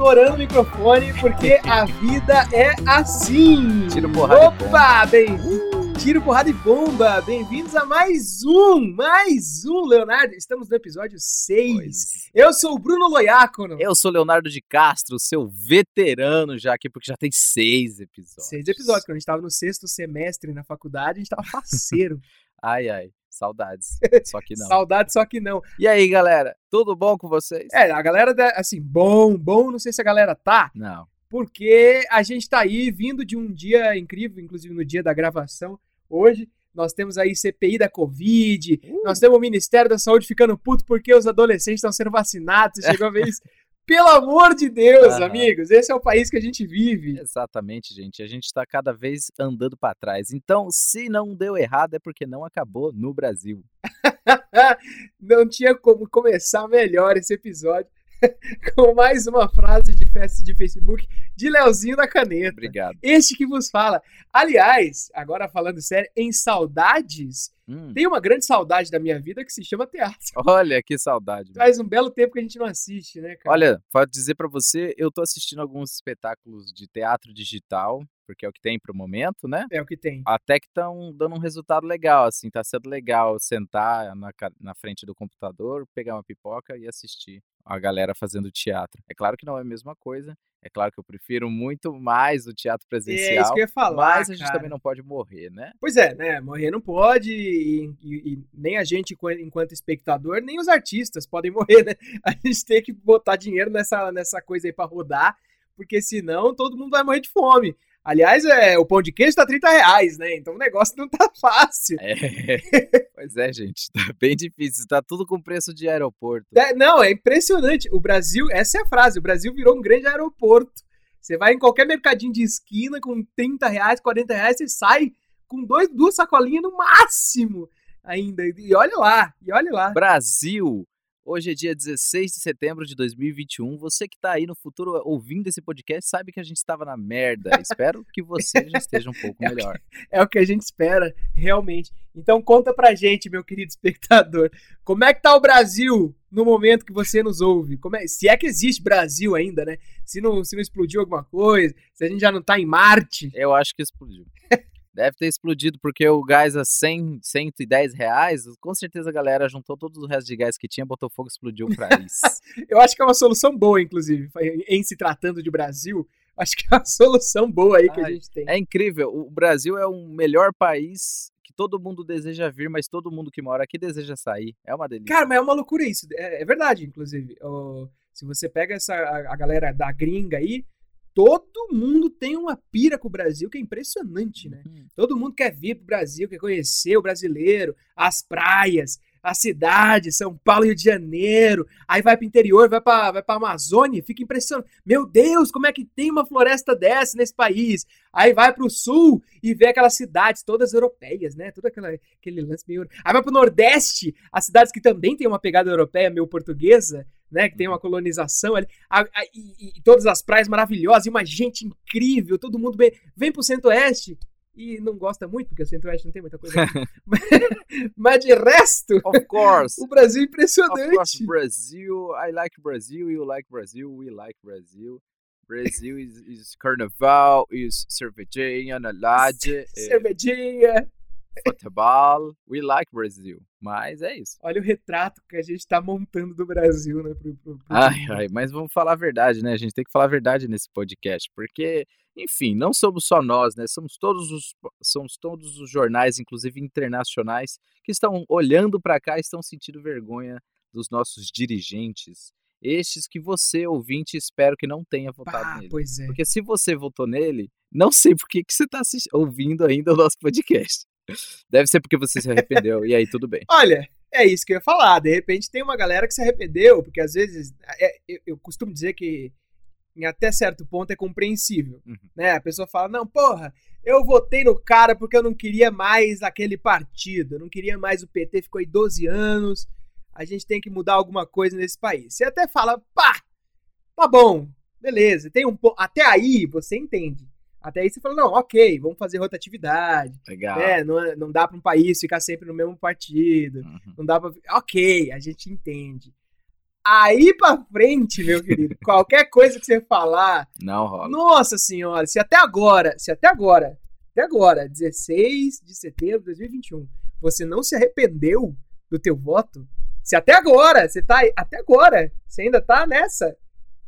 estourando o microfone porque a vida é assim. Tiro porrada Opa, bem, tiro porrada e bomba. Bem-vindos a mais um, mais um, Leonardo. Estamos no episódio 6. Pois. Eu sou o Bruno Loiacono. Eu sou Leonardo de Castro, seu veterano já aqui, porque já tem seis episódios. Seis episódios, quando a gente tava no sexto semestre na faculdade, a gente tava faceiro. Ai, ai, saudades. Só que não. Saudade, só que não. E aí, galera, tudo bom com vocês? É, a galera, da- assim, bom, bom, não sei se a galera tá, Não. porque a gente tá aí vindo de um dia incrível, inclusive no dia da gravação, hoje. Nós temos aí CPI da Covid, Uh. nós temos o Ministério da Saúde ficando puto porque os adolescentes estão sendo vacinados. Você chegou a ver isso? Pelo amor de Deus, Aham. amigos, esse é o país que a gente vive. Exatamente, gente. A gente tá cada vez andando pra trás. Então, se não deu errado, é porque não acabou no Brasil. Não tinha como começar melhor esse episódio com mais uma frase de festa de Facebook de Leozinho da Caneta. Obrigado. Este que vos fala. Aliás, agora falando sério, em saudades, Hum, tem uma grande saudade da minha vida que se chama teatro. olha que saudade. Faz um belo tempo que a gente não assiste, né, cara? Olha, pode dizer pra você, eu tô assistindo alguns espetáculos de teatro digital, porque é o que tem pro momento, né? É o que tem. até que estão dando um resultado legal, assim, tá sendo legal sentar na, na frente do computador, pegar uma pipoca e assistir a galera fazendo teatro. É claro que não é a mesma coisa, é claro que eu prefiro muito mais o teatro É isso presencial, que eu ia falar. mas a gente cara. também não pode morrer, né? Pois é, né? Morrer não pode, e, e- e nem a gente, enqu- enquanto espectador, nem os artistas podem morrer, né? A gente tem que botar dinheiro nessa, nessa coisa aí pra rodar, porque senão todo mundo vai morrer de fome. Aliás, é, o pão de queijo tá 30 reais, né? Então o negócio não tá fácil. É. pois é, gente, tá bem difícil, tá tudo com preço de aeroporto. É, não, é impressionante. O Brasil, essa é a frase, o Brasil virou um grande aeroporto. Você vai em qualquer mercadinho de esquina com 30 reais, 40 reais, você sai com dois, duas sacolinhas no máximo ainda. E olha lá, e olha lá. Brasil! Hoje é dia 16 de setembro de 2021. Você que tá aí no futuro ouvindo esse podcast sabe que a gente estava na merda. Espero que você já esteja um pouco É melhor. É o que a gente espera, realmente. Então conta pra gente, meu querido espectador, como é que tá o Brasil no momento que você nos ouve? Como é- se é que existe Brasil ainda, né? Se não, se não explodiu alguma coisa, se a gente já não tá em Marte. Eu acho que explodiu. Deve ter explodido porque o gás a 100, 110 reais, com certeza a galera juntou todo o resto de gás que tinha, botou fogo e explodiu o país. Eu acho que é uma solução boa, inclusive, em se tratando de Brasil. Acho que é uma solução boa aí que a Ai, gente tem. é incrível, o Brasil é o melhor país que todo mundo deseja vir, mas todo mundo que mora aqui deseja sair. É uma delícia. Cara, mas é uma loucura isso. É, é verdade, inclusive. Se você pega essa, a, a galera da gringa aí, todo mundo tem uma pira com o Brasil que é impressionante, né? Uhum. Todo mundo quer vir pro Brasil, quer conhecer o brasileiro, as praias, a cidade, São Paulo, Rio de Janeiro. Aí vai pro interior, vai pra, vai pra Amazônia, fica impressionado. Meu Deus, como é que tem uma floresta dessa nesse país? Aí vai pro sul e vê aquelas cidades todas europeias, né? Todo aquela, aquele lance meio. Aí vai pro Nordeste, as cidades que também tem uma pegada europeia, meio portuguesa, né? Que tem uma colonização ali. A- a- e, e- todas as praias maravilhosas, e uma gente incrível, todo mundo bem. Vem pro Centro-Oeste e não gosta muito, porque o Centro-Oeste não tem muita coisa. mas, mas de resto, Of course. o Brasil é Of course, impressionante. Brazil. I like Brazil. You like Brazil. We like Brazil. Brasil is, is carnaval, is cervejinha na laje, é Cervejinha. Futebol. We like Brazil. Mas é isso. Olha o retrato que a gente tá montando do Brasil, né? Pro, pro- pro- Ai, ai, mas vamos falar a verdade, né? A gente tem que falar a verdade nesse podcast, porque, enfim, não somos só nós, né? Somos todos os, somos todos os jornais, inclusive internacionais, que estão olhando para cá e estão sentindo vergonha dos nossos dirigentes. Estes que você, ouvinte, espero que não tenha votado Pá, nele. pois é. Porque se você votou nele, não sei por que, que você está ouvindo ainda o nosso podcast. Deve ser porque você se arrependeu, e aí tudo bem. Olha, é isso que eu ia falar. De repente tem uma galera que se arrependeu, porque às vezes é- eu, eu costumo dizer que em até certo ponto é compreensível. Uhum. Né? A pessoa fala: não, porra, eu votei no cara porque eu não queria mais aquele partido, eu não queria mais o PT, ficou aí 12 anos, a gente tem que mudar alguma coisa nesse país. Você até fala, pá, tá bom, beleza, tem um Até aí você entende. Até aí você fala, não, ok, vamos fazer rotatividade. Legal. né? Não, é- não dá para um país ficar sempre no mesmo partido. Uhum. Não dá pra. Ok, a gente entende. Aí pra frente, meu querido, qualquer coisa que você falar, Não rola. nossa senhora, se até agora, se até agora, até agora, 16 de setembro de 2021, você não se arrependeu do teu voto, se até agora, você tá aí, até agora, você ainda tá nessa,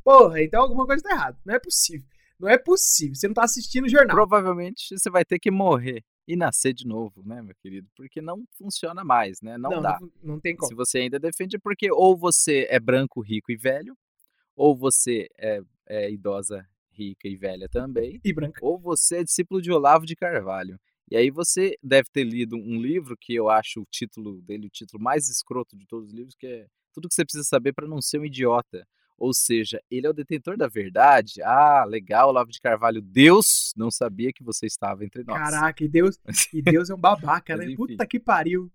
porra, então alguma coisa tá errada, não é possível, não é possível, você não tá assistindo o jornal. Provavelmente você vai ter que morrer e nascer de novo, né, meu querido? Porque não funciona mais, né? Não, dá. Não, não tem como. Se você ainda defende, porque ou você é branco, rico e velho, ou você é, é idosa, rica e velha também, E branca. ou você é discípulo de Olavo de Carvalho. E aí você deve ter lido um livro que eu acho o título dele o título mais escroto de todos os livros, que é Tudo que você precisa saber para não ser um idiota. Ou seja, ele é o detentor da verdade. Ah, legal, Olavo de Carvalho. Deus não sabia que você estava entre nós. Caraca, e Deus, e Deus é um babaca, né? Puta que pariu.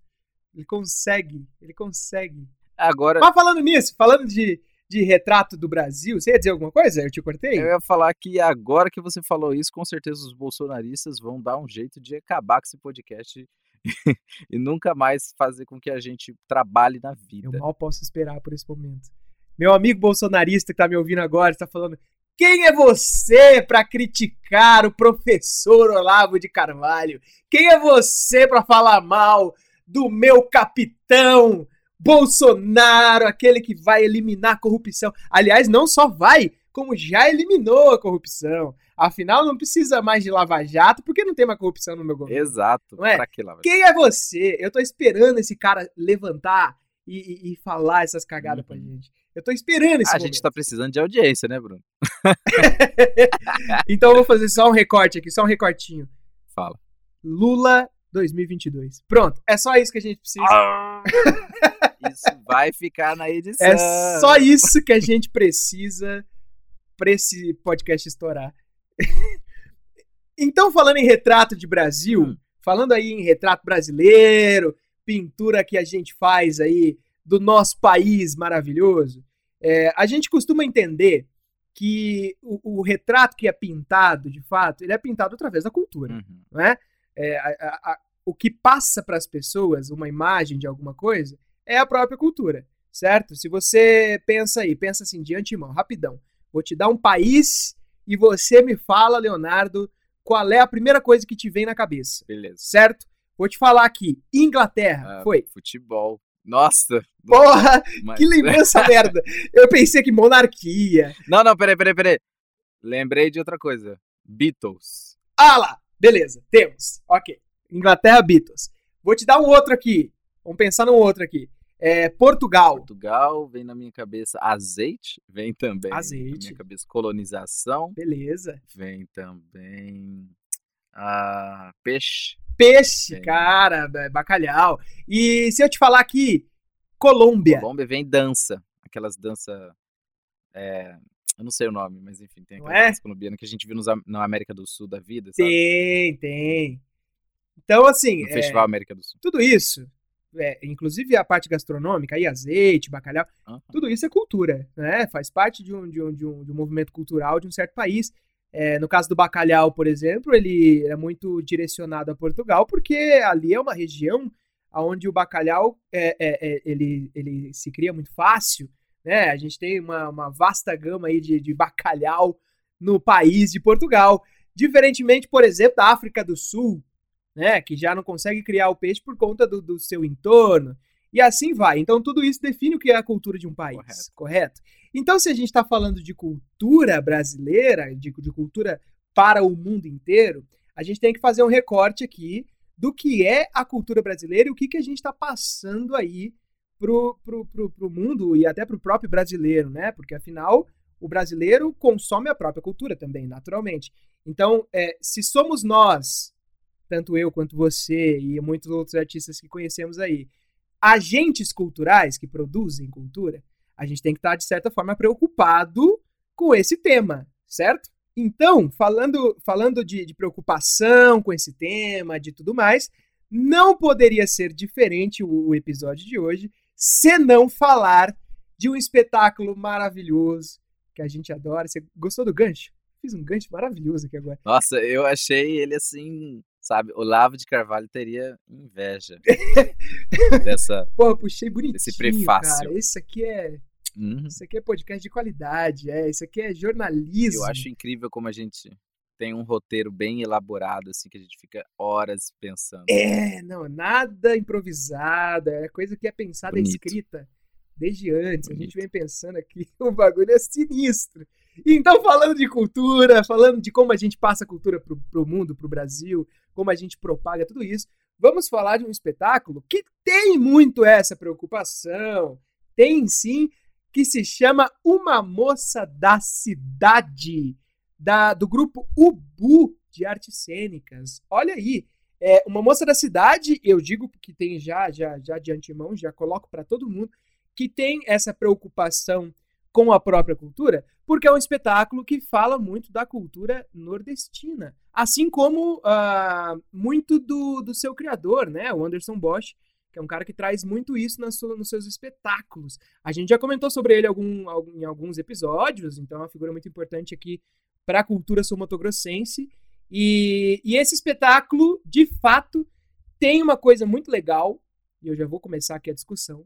Ele consegue, ele consegue. Agora, Mas falando nisso, falando de, de retrato do Brasil, você ia dizer alguma coisa? Eu te cortei? eu ia falar que agora que você falou isso, com certeza os bolsonaristas vão dar um jeito de acabar com esse podcast e nunca mais fazer com que a gente trabalhe na Eu vida. mal posso esperar por esse momento. Meu amigo bolsonarista que tá me ouvindo agora está falando: quem é você para criticar o professor Olavo de Carvalho? Quem é você para falar mal do meu capitão Bolsonaro, aquele que vai eliminar a corrupção? Aliás, não só vai, como já eliminou a corrupção. Afinal, não precisa mais de Lava Jato, porque não tem mais corrupção no meu governo. Exato. Não é? Pra que lá? Quem é você? Eu tô esperando esse cara levantar e, e- e falar essas cagadas pra Uhum. gente. Eu tô esperando esse A momento. gente tá precisando de audiência, né, Bruno? Então eu vou fazer só um recorte aqui, só um recortinho. Fala. Lula 2022. Pronto, é só isso que a gente precisa. Isso vai ficar na edição. É só isso que a gente precisa pra esse podcast estourar. então, falando em retrato de Brasil, Hum. falando aí em retrato brasileiro, pintura que a gente faz aí do nosso país maravilhoso, é, a gente costuma entender que o, o retrato que é pintado, de fato, ele é pintado através da cultura Uhum. não é? É, a- a- a- o que passa para as pessoas uma imagem de alguma coisa é a própria cultura, certo? Se você pensa aí, pensa assim de antemão, rapidão, vou te dar um país e você me fala, Leonardo, qual é a primeira coisa que te vem na cabeça, Beleza. certo? Vou te falar aqui, Inglaterra, Ah, foi. Futebol. Nossa. Porra, mas- que lembrança merda. Eu pensei que monarquia. Não, não, peraí, peraí, peraí. Lembrei de outra coisa. Beatles. Ah lá, beleza, temos. Ok. Inglaterra, Beatles. Vou te dar um outro aqui. Vamos pensar num outro aqui. É, Portugal. Portugal, vem na minha cabeça azeite, vem também na Azeite. minha cabeça colonização, Beleza. vem também ah, peixe. Peixe, Bem. cara, ba- bacalhau. E se eu te falar aqui, Colômbia. Colômbia vem dança, aquelas danças, é, eu não sei o nome, mas enfim, tem aquela é? dança colombiana que a gente viu nos, na América do Sul da vida, sabe? Tem, tem. Então, assim, No é, Festival América do Sul. tudo isso, é, inclusive a parte gastronômica, aí azeite, bacalhau, tudo isso é cultura, né? Faz parte de um, de um, de um, de um movimento cultural de um certo país. É, no caso do bacalhau, por exemplo, ele é muito direcionado a Portugal, porque ali é uma região onde o bacalhau é, é, é, ele, ele se cria muito fácil, né? A gente tem uma, uma vasta gama aí de, de bacalhau no país de Portugal. Diferentemente, por exemplo, da África do Sul, né? Que já não consegue criar o peixe por conta do, do seu entorno. E assim vai. Então, tudo isso define o que é a cultura de um país, correto? Correto. Então, se a gente está falando de cultura brasileira, de, de cultura para o mundo inteiro, a gente tem que fazer um recorte aqui do que é a cultura brasileira e o que, que a gente está passando aí pro, pro, pro, pro mundo e até pro próprio brasileiro, né? Porque afinal, o brasileiro consome a própria cultura também, naturalmente. Então, é, se somos nós, tanto eu quanto você e muitos outros artistas que conhecemos aí, agentes culturais que produzem cultura, a gente tem que estar, de certa forma, preocupado com esse tema, certo? Então, falando, falando de, de preocupação com esse tema, de tudo mais, não poderia ser diferente o, o episódio de hoje se não falar de um espetáculo maravilhoso que a gente adora. Você gostou do gancho? Fiz um gancho maravilhoso aqui agora. Nossa, eu achei ele assim, sabe? Olavo de Carvalho teria inveja dessa. Pô, eu puxei bonitinho, Esse prefácio. cara. Esse aqui é Uhum. Isso aqui é podcast de qualidade, é. Isso aqui é jornalismo. Eu acho incrível como a gente tem um roteiro bem elaborado, assim, que a gente fica horas pensando. É, não, nada improvisado, é coisa que é pensada e Bonito. escrita desde antes. A gente Bonito. vem pensando aqui, o bagulho é sinistro. Então, falando de cultura, falando de como a gente passa a cultura pro, pro mundo, pro Brasil, como a gente propaga tudo isso, vamos falar de um espetáculo que tem muito essa preocupação, tem sim, que se chama Uma Moça da Cidade, da, do grupo Ubu de Artes Cênicas. Olha aí, é, Uma Moça da Cidade, eu digo que tem já, já, já de antemão, já coloco para todo mundo, que tem essa preocupação com a própria cultura, porque é um espetáculo que fala muito da cultura nordestina. Assim como ah, muito do, do seu criador, né? O Anderson Bosch, que é um cara que traz muito isso sua- nos seus espetáculos. A gente já comentou sobre ele algum, algum- em alguns episódios, então é uma figura muito importante aqui para a cultura sul-mato-grossense. E, e esse espetáculo, de fato, tem uma coisa muito legal, e eu já vou começar aqui a discussão,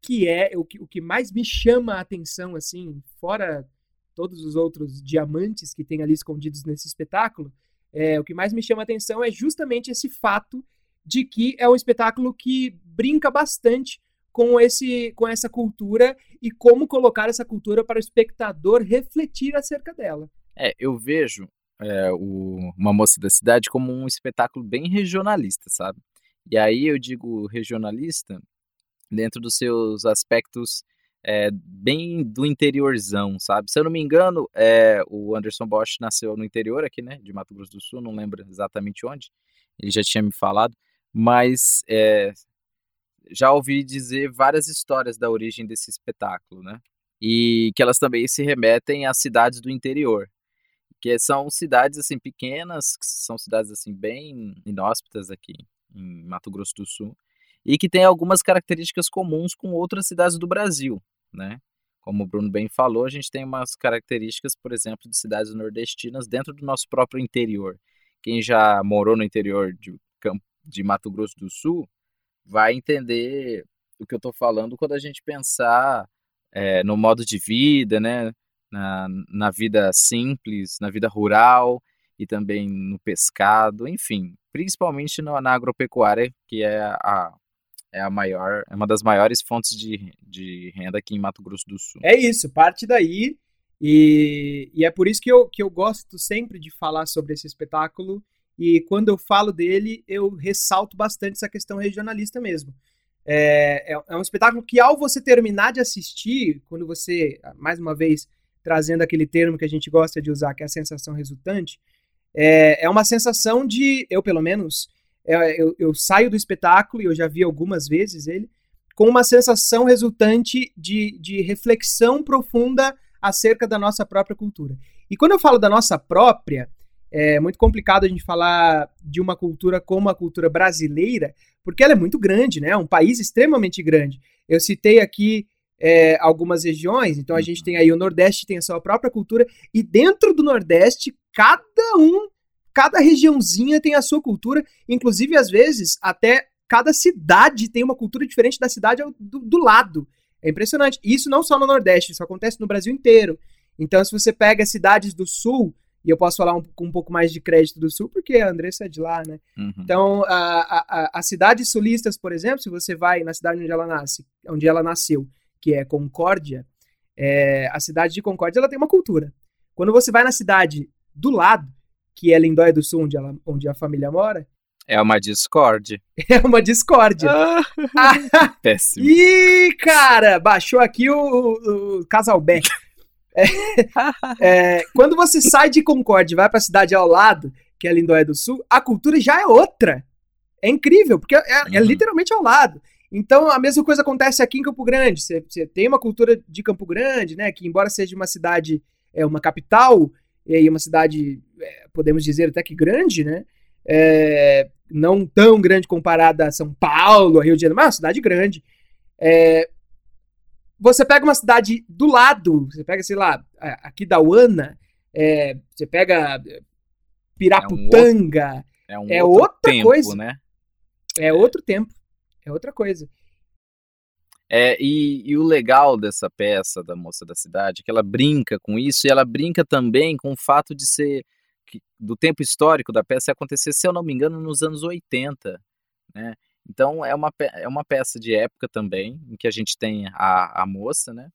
que é o que, o que mais me chama a atenção, assim, fora todos os outros diamantes que tem ali escondidos nesse espetáculo, é, o que mais me chama a atenção é justamente esse fato de que é um espetáculo que brinca bastante com, esse, com essa cultura e como colocar essa cultura para o espectador refletir acerca dela. É, eu vejo é, o Uma Moça da Cidade como um espetáculo bem regionalista, sabe? E aí eu digo regionalista dentro dos seus aspectos é, bem do interiorzão, sabe? Se eu não me engano, é, o Anderson Bosch nasceu no interior aqui, né, de Mato Grosso do Sul, não lembro exatamente onde, ele já tinha me falado, mas é, já ouvi dizer várias histórias da origem desse espetáculo, né? E que elas também se remetem às cidades do interior que são cidades assim pequenas, que são cidades assim bem inóspitas aqui em Mato Grosso do Sul e que tem algumas características comuns com outras cidades do Brasil, né? Como o Bruno bem falou, a gente tem umas características, por exemplo, de cidades nordestinas dentro do nosso próprio interior. Quem já morou no interior de, de Mato Grosso do Sul vai entender o que eu estou falando quando a gente pensar é, no modo de vida, né? na, na vida simples, na vida rural e também no pescado, enfim, principalmente no- na agropecuária, que é a, é a maior, é uma das maiores fontes de, de renda aqui em Mato Grosso do Sul. É isso, parte daí. E, e é por isso que eu, que eu gosto sempre de falar sobre esse espetáculo. E quando eu falo dele, eu ressalto bastante essa questão regionalista mesmo. É, é, é um espetáculo que, ao você terminar de assistir, quando você, mais uma vez, trazendo aquele termo que a gente gosta de usar, que é a sensação resultante, é, é uma sensação de, eu pelo menos, é, eu, eu saio do espetáculo, e eu já vi algumas vezes ele, com uma sensação resultante de, de reflexão profunda acerca da nossa própria cultura. E quando eu falo da nossa própria, é muito complicado a gente falar de uma cultura como a cultura brasileira, porque ela é muito grande, né? É um país extremamente grande. Eu citei aqui é, algumas regiões, então a gente tem aí o Nordeste tem a sua própria cultura, e dentro do Nordeste, cada um, cada regiãozinha tem a sua cultura, inclusive às vezes até cada cidade tem uma cultura diferente da cidade do, do lado. É impressionante. E Isso não só no Nordeste, isso acontece no Brasil inteiro. Então, se você pega cidades do Sul, e eu posso falar um, com um pouco mais de crédito do Sul, porque a Andressa é de lá, né? Uhum. Então, a, a, a- as cidades sulistas, por exemplo, se você vai na cidade onde ela nasce, onde ela nasceu, que é Concórdia, é, a cidade de Concórdia ela tem uma cultura. Quando você vai na cidade do lado, que é Lindóia do Sul, onde, ela, onde a família mora, É uma discórdia. é uma discórdia. Péssimo. Ih, cara, baixou aqui o, o, o Casalbeck. É, é, quando você sai de Concórdia e vai pra cidade ao lado, que é Lindóia do Sul, a cultura já é outra. É incrível, porque é, é Uhum. literalmente ao lado. Então, a mesma coisa acontece aqui em Campo Grande. Você, você tem uma cultura de Campo Grande, né? Que, embora seja uma cidade, é uma capital, e aí uma cidade, é, podemos dizer até que grande, né? É, não tão grande comparada a São Paulo, a Rio de Janeiro, mas é uma cidade grande. É, você pega uma cidade do lado, você pega, sei lá, aqui da Uana, é, você pega é, Piraputanga, É um É outro outra tempo, coisa. né? é outro tempo, é outra coisa. É, e, e, o legal dessa peça da Moça da Cidade é que ela brinca com isso e ela brinca também com o fato de ser que, do tempo histórico da peça acontecer, se eu não me engano, nos anos 80, né? Então é uma, é uma peça de época também, em que a gente tem a, a moça, né?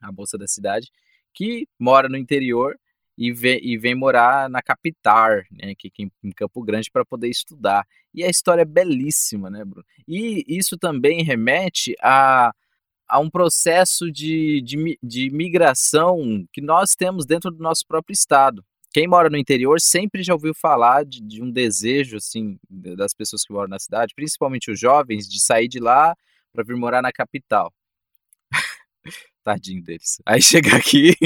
A moça da cidade, que mora no interior e vem, e vem morar na capital, né, aqui em Campo Grande, para poder estudar. E a história é belíssima, né, Bruno? E isso também remete a, a um processo de, de, de migração que nós temos dentro do nosso próprio estado. Quem mora no interior sempre já ouviu falar de, de um desejo, assim, das pessoas que moram na cidade, principalmente os jovens, de sair de lá para vir morar na capital. Tadinho deles. Aí chega aqui,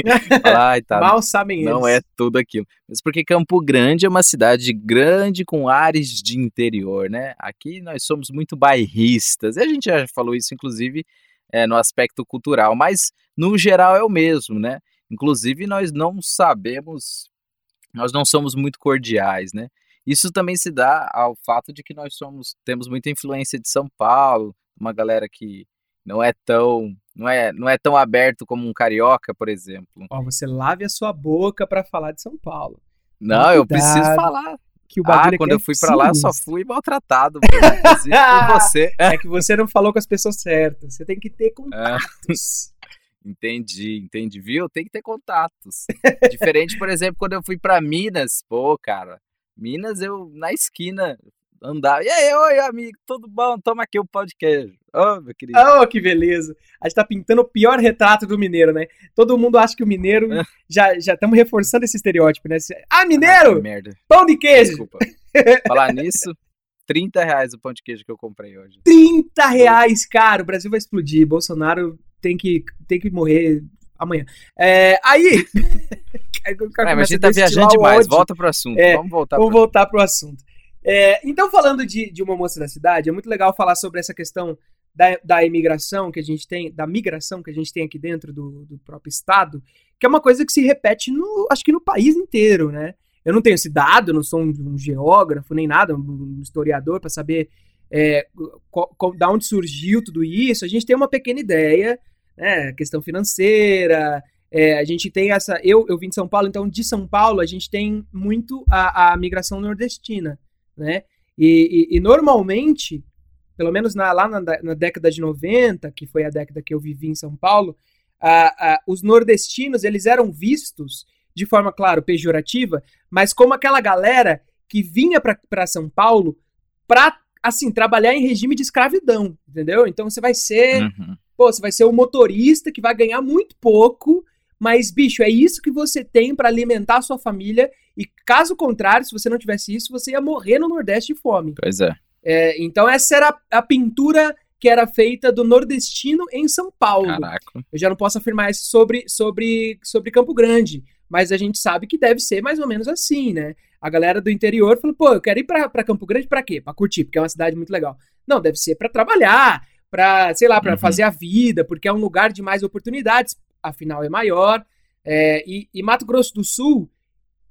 ai, tá, mal sabem não eles. é tudo aquilo. Mas porque Campo Grande é uma cidade grande com ares de interior, né? Aqui nós somos muito bairristas. E a gente já falou isso, inclusive, é, no aspecto cultural, mas no geral é o mesmo, né? Inclusive, nós não sabemos, nós não somos muito cordiais, né? Isso também se dá ao fato de que nós somos, temos muita influência de São Paulo, uma galera que não é tão não é, não é tão aberto como um carioca, por exemplo. Ó, você lave a sua boca para falar de São Paulo. Não, eu preciso falar. Que o ah, quando eu fui para lá, só fui maltratado, por você. É que você não falou com as pessoas certas. Você tem que ter contatos. Entendi, entendi, viu? Tem que ter contatos. Diferente, por exemplo, quando eu fui para Minas, pô, cara, Minas eu na esquina andar. E aí, oi, amigo, tudo bom? Toma aqui o um pão de queijo. Ô, oh, meu querido. Oh, que beleza. A gente tá pintando o pior retrato do mineiro, né? Todo mundo acha que o mineiro. já estamos reforçando esse estereótipo, né? Ah, mineiro! Ah, merda. Pão de queijo! Desculpa. Falar nisso, 30 reais o pão de queijo que eu comprei hoje. 30 reais, cara! O Brasil vai explodir. Bolsonaro tem que, tem que morrer amanhã. É, aí. é, mas a gente tá viajando demais. Volta pro assunto. É, vamos voltar Vamos pro... voltar pro assunto. É, então, falando de, de uma moça da cidade, é muito legal falar sobre essa questão da, da imigração que a gente tem, da migração que a gente tem aqui dentro do, do próprio estado, que é uma coisa que se repete no, acho que no país inteiro, né? Eu não tenho esse dado, eu não sou um, um geógrafo nem nada, um historiador para saber é, da onde surgiu tudo isso. A gente tem uma pequena ideia, né? Questão financeira, é, a gente tem essa. Eu, eu vim de São Paulo, então de São Paulo a gente tem muito a, a migração nordestina né? E, e, e normalmente, pelo menos na, lá na, na, década de 90, que foi a década que eu vivi em São Paulo, a, a, os nordestinos eles eram vistos de forma, claro, pejorativa, mas como aquela galera que vinha para São Paulo para assim trabalhar em regime de escravidão, entendeu? Então você vai ser, uhum. pô, você vai ser o motorista que vai ganhar muito pouco mas, bicho, é isso que você tem para alimentar a sua família. E caso contrário, se você não tivesse isso, você ia morrer no Nordeste de fome. Pois é. é então, essa era a pintura que era feita do nordestino em São Paulo. Caraca. Eu já não posso afirmar isso sobre, sobre, sobre Campo Grande, mas a gente sabe que deve ser mais ou menos assim, né? A galera do interior falou, pô, eu quero ir pra, pra Campo Grande pra quê? Pra curtir, porque é uma cidade muito legal. Não, deve ser para trabalhar, para sei lá, para uhum. fazer a vida, porque é um lugar de mais oportunidades afinal é maior. É, e, e, Mato Grosso do Sul,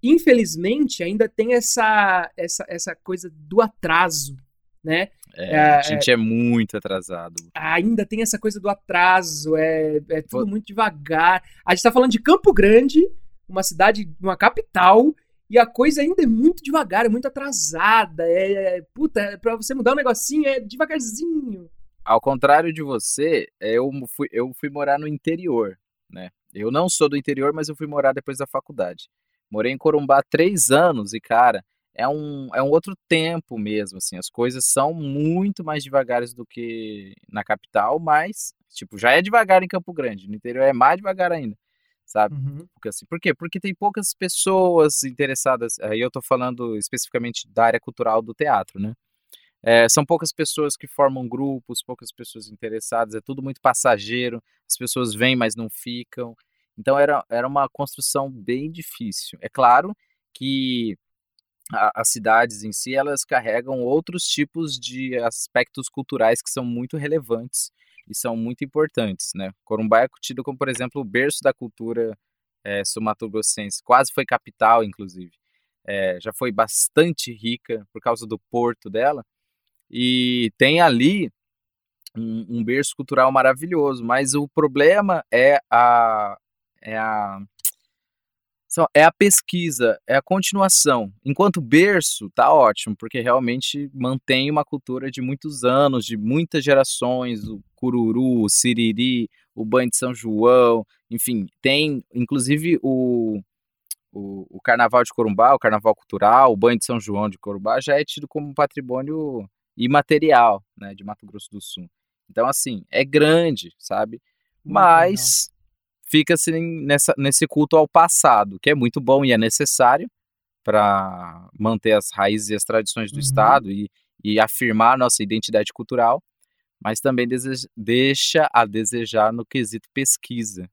infelizmente, ainda tem essa, essa, essa coisa do atraso, né? É, é a gente é muito atrasado. Ainda tem essa coisa do atraso, é, é tudo Pô. muito devagar. A gente tá falando de Campo Grande, uma cidade, uma capital, e a coisa ainda é muito devagar, é muito atrasada. É, é puta, pra você mudar um negocinho é devagarzinho. Ao contrário de você, eu fui, eu fui morar no interior né? Eu não sou do interior, mas eu fui morar depois da faculdade. Morei em Corumbá três anos e, cara, é um, é um outro tempo mesmo, assim. As coisas são muito mais devagares do que na capital, mas, tipo, já é devagar em Campo Grande. No interior é mais devagar ainda, sabe? Uhum. Porque, assim, por quê? Porque tem poucas pessoas interessadas. Aí eu tô falando especificamente da área cultural do teatro, né? É, são poucas pessoas que formam grupos, poucas pessoas interessadas, é tudo muito passageiro, as pessoas vêm, mas não ficam. Então era, era uma construção bem difícil. É claro que a, as cidades em si elas carregam outros tipos de aspectos culturais que são muito relevantes e são muito importantes, né? Corumbá é tido como, por exemplo, o berço da cultura é, sul-mato-grossense, quase foi capital, inclusive. É, já foi bastante rica por causa do porto dela, e tem ali um, um berço cultural maravilhoso, mas o problema é a, é a é a pesquisa, é a continuação. Enquanto berço, tá ótimo, porque realmente mantém uma cultura de muitos anos, de muitas gerações, o cururu, siriri, o banho de São João, enfim, tem inclusive o, o, o carnaval de Corumbá, o carnaval cultural, o banho de São João de Corumbá já é tido como patrimônio imaterial, né, de Mato Grosso do Sul. Então, assim, é grande, sabe? Mas fica assim nessa, nesse culto ao passado, que é muito bom e é necessário para manter as raízes e as tradições do uhum. Estado e, e afirmar a nossa identidade cultural, mas também deseja, deixa a desejar no quesito pesquisa,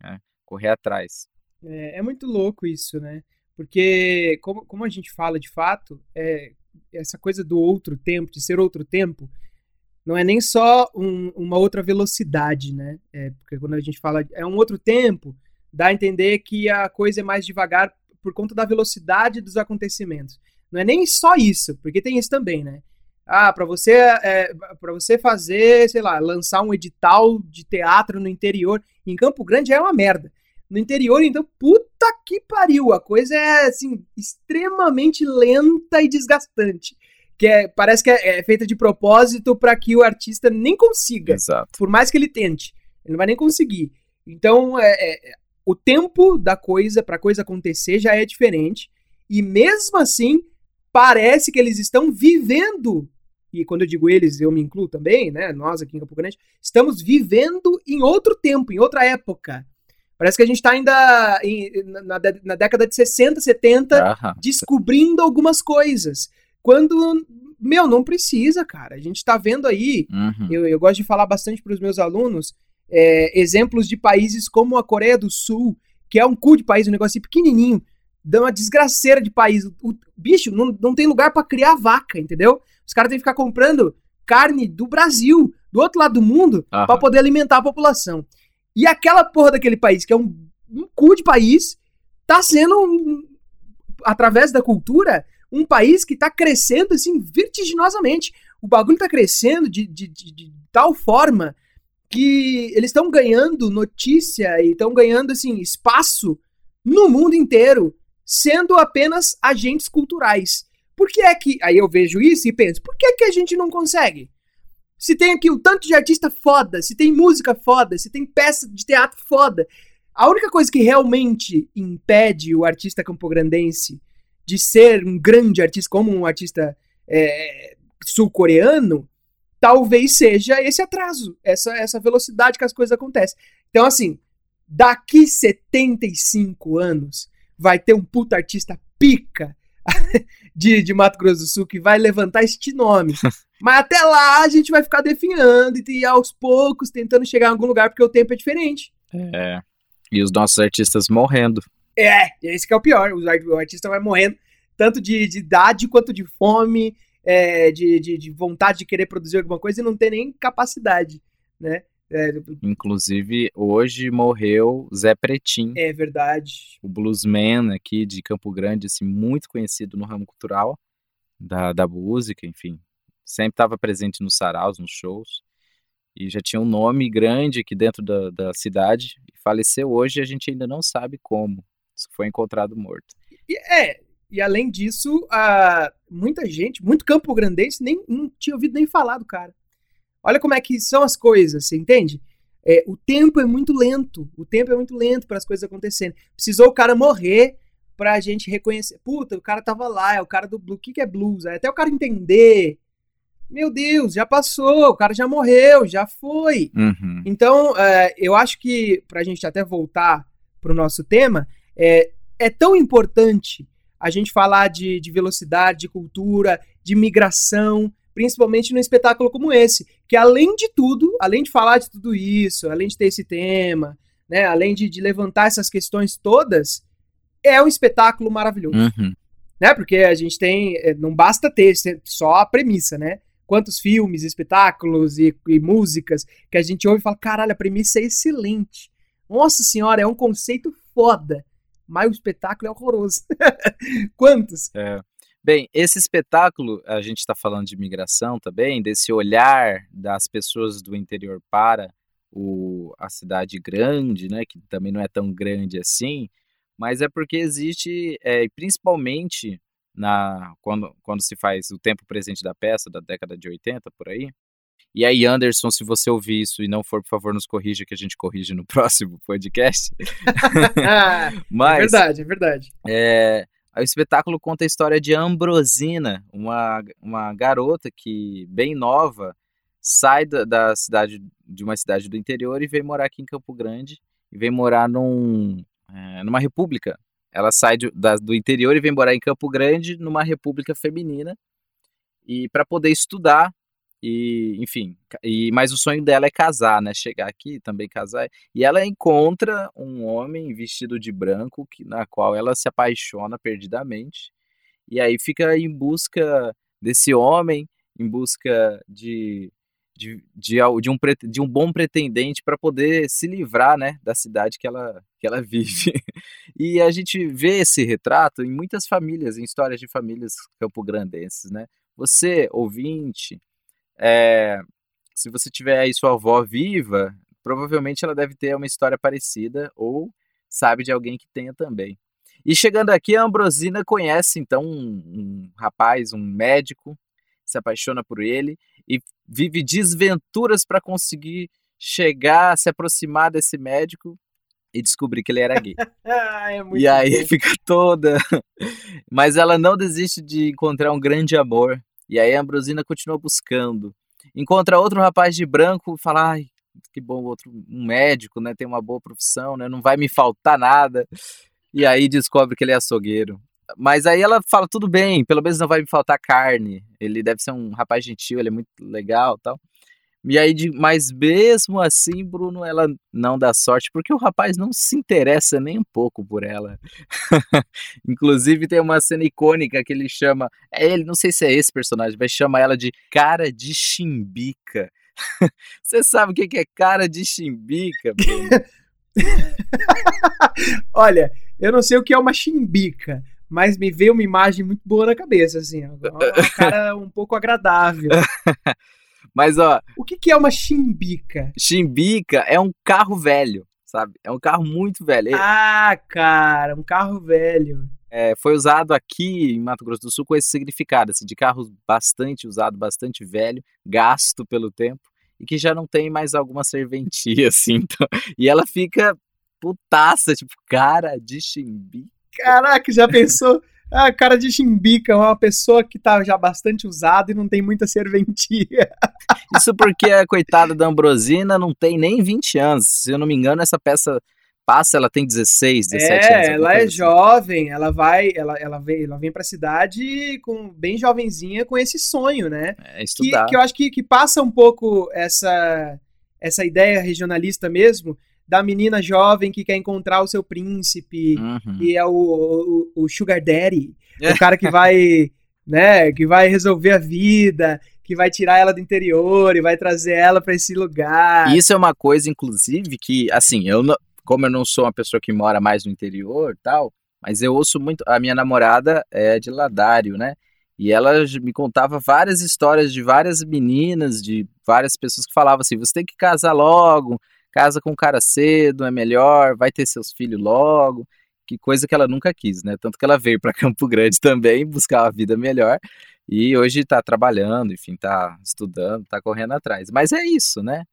né? correr atrás. É, é, muito louco isso, né? Porque, como, como a gente fala de fato, é, essa coisa do outro tempo, de ser outro tempo, não é nem só um, uma outra velocidade, né? É, porque quando a gente fala é um outro tempo, dá a entender que a coisa é mais devagar por conta da velocidade dos acontecimentos. Não é nem só isso, porque tem isso também, né? Ah, para você é, para você fazer, sei lá, lançar um edital de teatro no interior, em Campo Grande é uma merda. No interior, então, puta que pariu, a coisa é assim extremamente lenta e desgastante que é, parece que é, é feita de propósito para que o artista nem consiga. Exato. Por mais que ele tente, ele não vai nem conseguir. Então, é, é o tempo da coisa para a coisa acontecer já é diferente. E mesmo assim, parece que eles estão vivendo. E quando eu digo eles, eu me incluo também, né? Nós aqui em Campo Grande, estamos vivendo em outro tempo, em outra época. Parece que a gente está ainda em, na, na, década de 60, 70, descobrindo algumas coisas. Quando, meu, não precisa, cara. A gente tá vendo aí, uhum. eu, eu gosto de falar bastante para os meus alunos, é, exemplos de países como a Coreia do Sul, que é um cu de país, um negócio pequenininho, dá uma desgraceira de país. O, o bicho não, não tem lugar para criar vaca, entendeu? Os caras têm que ficar comprando carne do Brasil, do outro lado do mundo, uhum. para poder alimentar a população. E aquela porra daquele país, que é um, um cu de país, tá sendo, um, através da cultura, um país que está crescendo assim vertiginosamente. O bagulho está crescendo de, de, de, de, tal forma que eles estão ganhando notícia e estão ganhando assim espaço no mundo inteiro, sendo apenas agentes culturais. Por que é que aí eu vejo isso e penso, por que é que a gente não consegue? Se tem aqui o tanto de artista foda, se tem música foda, se tem peça de teatro foda, a única coisa que realmente impede o artista campograndense de ser um grande artista, como um artista é, sul-coreano, talvez seja esse atraso, essa, essa velocidade que as coisas acontecem. Então, assim, daqui 75 anos, vai ter um puta artista pica de, de Mato Grosso do Sul que vai levantar este nome. Mas até lá a gente vai ficar definhando e aos poucos tentando chegar em algum lugar, porque o tempo é diferente. É. E os nossos artistas morrendo. É, esse que é o pior. O artista vai morrendo tanto de, de idade quanto de fome, é, de, de, de, vontade de querer produzir alguma coisa e não ter nem capacidade, né? É, Inclusive, hoje morreu Zé Pretim. É verdade. O bluesman aqui de Campo Grande, assim, muito conhecido no ramo cultural da, da música, enfim. Sempre estava presente nos saraus, nos shows. E já tinha um nome grande aqui dentro da, da cidade. E faleceu hoje e a gente ainda não sabe como foi encontrado morto. E, é, e além disso, uh, muita gente, muito campo grandense, nem não tinha ouvido nem falar do cara. Olha como é que são as coisas, você entende? É, o tempo é muito lento. O tempo é muito lento para as coisas acontecerem. Precisou o cara morrer para a gente reconhecer. Puta, o cara tava lá, é o cara do blues. O que, que é blues? Até o cara entender. Meu Deus, já passou, o cara já morreu, já foi. Uhum. Então, é, eu acho que, para a gente até voltar para o nosso tema, é, é tão importante a gente falar de, de velocidade, de cultura, de migração, principalmente num espetáculo como esse, que além de tudo, além de falar de tudo isso, além de ter esse tema, né, além de, de levantar essas questões todas, é um espetáculo maravilhoso. Uhum. Né? Porque a gente tem, é, não basta ter só a premissa, né? Quantos filmes, espetáculos e, e músicas que a gente ouve e fala, caralho, a premissa é excelente. Nossa senhora, é um conceito foda mas o espetáculo é horroroso. Quantos? É. Bem, esse espetáculo, a gente está falando de migração também, desse olhar das pessoas do interior para o, a cidade grande, né, que também não é tão grande assim, mas é porque existe, é, principalmente na quando, quando se faz o tempo presente da peça, da década de 80, por aí. E aí, Anderson, se você ouvir isso e não for, por favor, nos corrija, que a gente corrige no próximo podcast. É mas, é verdade, é verdade. É, o espetáculo conta a história de Ambrosina, uma, uma garota que, bem nova, sai da, da cidade, de uma cidade do interior e vem morar aqui em Campo Grande, e vem morar num, é, numa república. Ela sai de, da, do interior e vem morar em Campo Grande, numa república feminina, e para poder estudar e enfim, e mas o sonho dela é casar, né? Chegar aqui também casar. E ela encontra um homem vestido de branco que na qual ela se apaixona perdidamente. E aí fica em busca desse homem, em busca de de, de, de, um, de um bom pretendente para poder se livrar né, da cidade que ela, que ela vive. E a gente vê esse retrato em muitas famílias, em histórias de famílias campograndenses. Né? Você, ouvinte, é, se você tiver aí sua avó viva, provavelmente ela deve ter uma história parecida ou sabe de alguém que tenha também. E chegando aqui, a Ambrosina conhece então um, um rapaz, um médico, se apaixona por ele e vive desventuras para conseguir chegar, se aproximar desse médico e descobrir que ele era gay. é e aí bom. fica toda. Mas ela não desiste de encontrar um grande amor. E aí a Ambrosina continua buscando. Encontra outro rapaz de branco e fala: ai, que bom, outro um médico, né? Tem uma boa profissão, né? Não vai me faltar nada. E aí descobre que ele é açougueiro. Mas aí ela fala, tudo bem, pelo menos não vai me faltar carne. Ele deve ser um rapaz gentil, ele é muito legal tal. E aí, de, mas mesmo assim, Bruno, ela não dá sorte, porque o rapaz não se interessa nem um pouco por ela. Inclusive, tem uma cena icônica que ele chama. É ele, não sei se é esse personagem, mas chama ela de cara de chimbica. Você sabe o que é cara de chimbica, Bruno? Olha, eu não sei o que é uma chimbica, mas me veio uma imagem muito boa na cabeça, assim, uma, cara um pouco agradável. Mas, ó. O que, que é uma chimbica? Chimbica é um carro velho, sabe? É um carro muito velho. Ah, cara, um carro velho. É, foi usado aqui em Mato Grosso do Sul com esse significado, assim, de carro bastante usado, bastante velho, gasto pelo tempo, e que já não tem mais alguma serventia, assim. Então, e ela fica putaça, tipo, cara de chimbica Caraca, já pensou? Ah, cara de chimbica, é uma pessoa que tá já bastante usada e não tem muita serventia. Isso porque a coitada da Ambrosina não tem nem 20 anos. Se eu não me engano, essa peça passa, ela tem 16, 17 é, anos. Ela é assim. jovem, ela vai, ela, ela vem, ela vem pra cidade com bem jovenzinha com esse sonho, né? É, estudar. Que, que eu acho que, que passa um pouco essa, essa ideia regionalista mesmo, da menina jovem que quer encontrar o seu príncipe, uhum. e é o, o, o Sugar Daddy, o cara que vai, né, que vai resolver a vida, que vai tirar ela do interior e vai trazer ela para esse lugar. Isso é uma coisa, inclusive, que, assim, eu não, como eu não sou uma pessoa que mora mais no interior tal, mas eu ouço muito. A minha namorada é de Ladário, né? E ela me contava várias histórias de várias meninas, de várias pessoas que falavam assim: você tem que casar logo, casa com o cara cedo, é melhor, vai ter seus filhos logo, que coisa que ela nunca quis, né? Tanto que ela veio para Campo Grande também buscar uma vida melhor e hoje está trabalhando, enfim, está estudando, está correndo atrás. Mas é isso, né?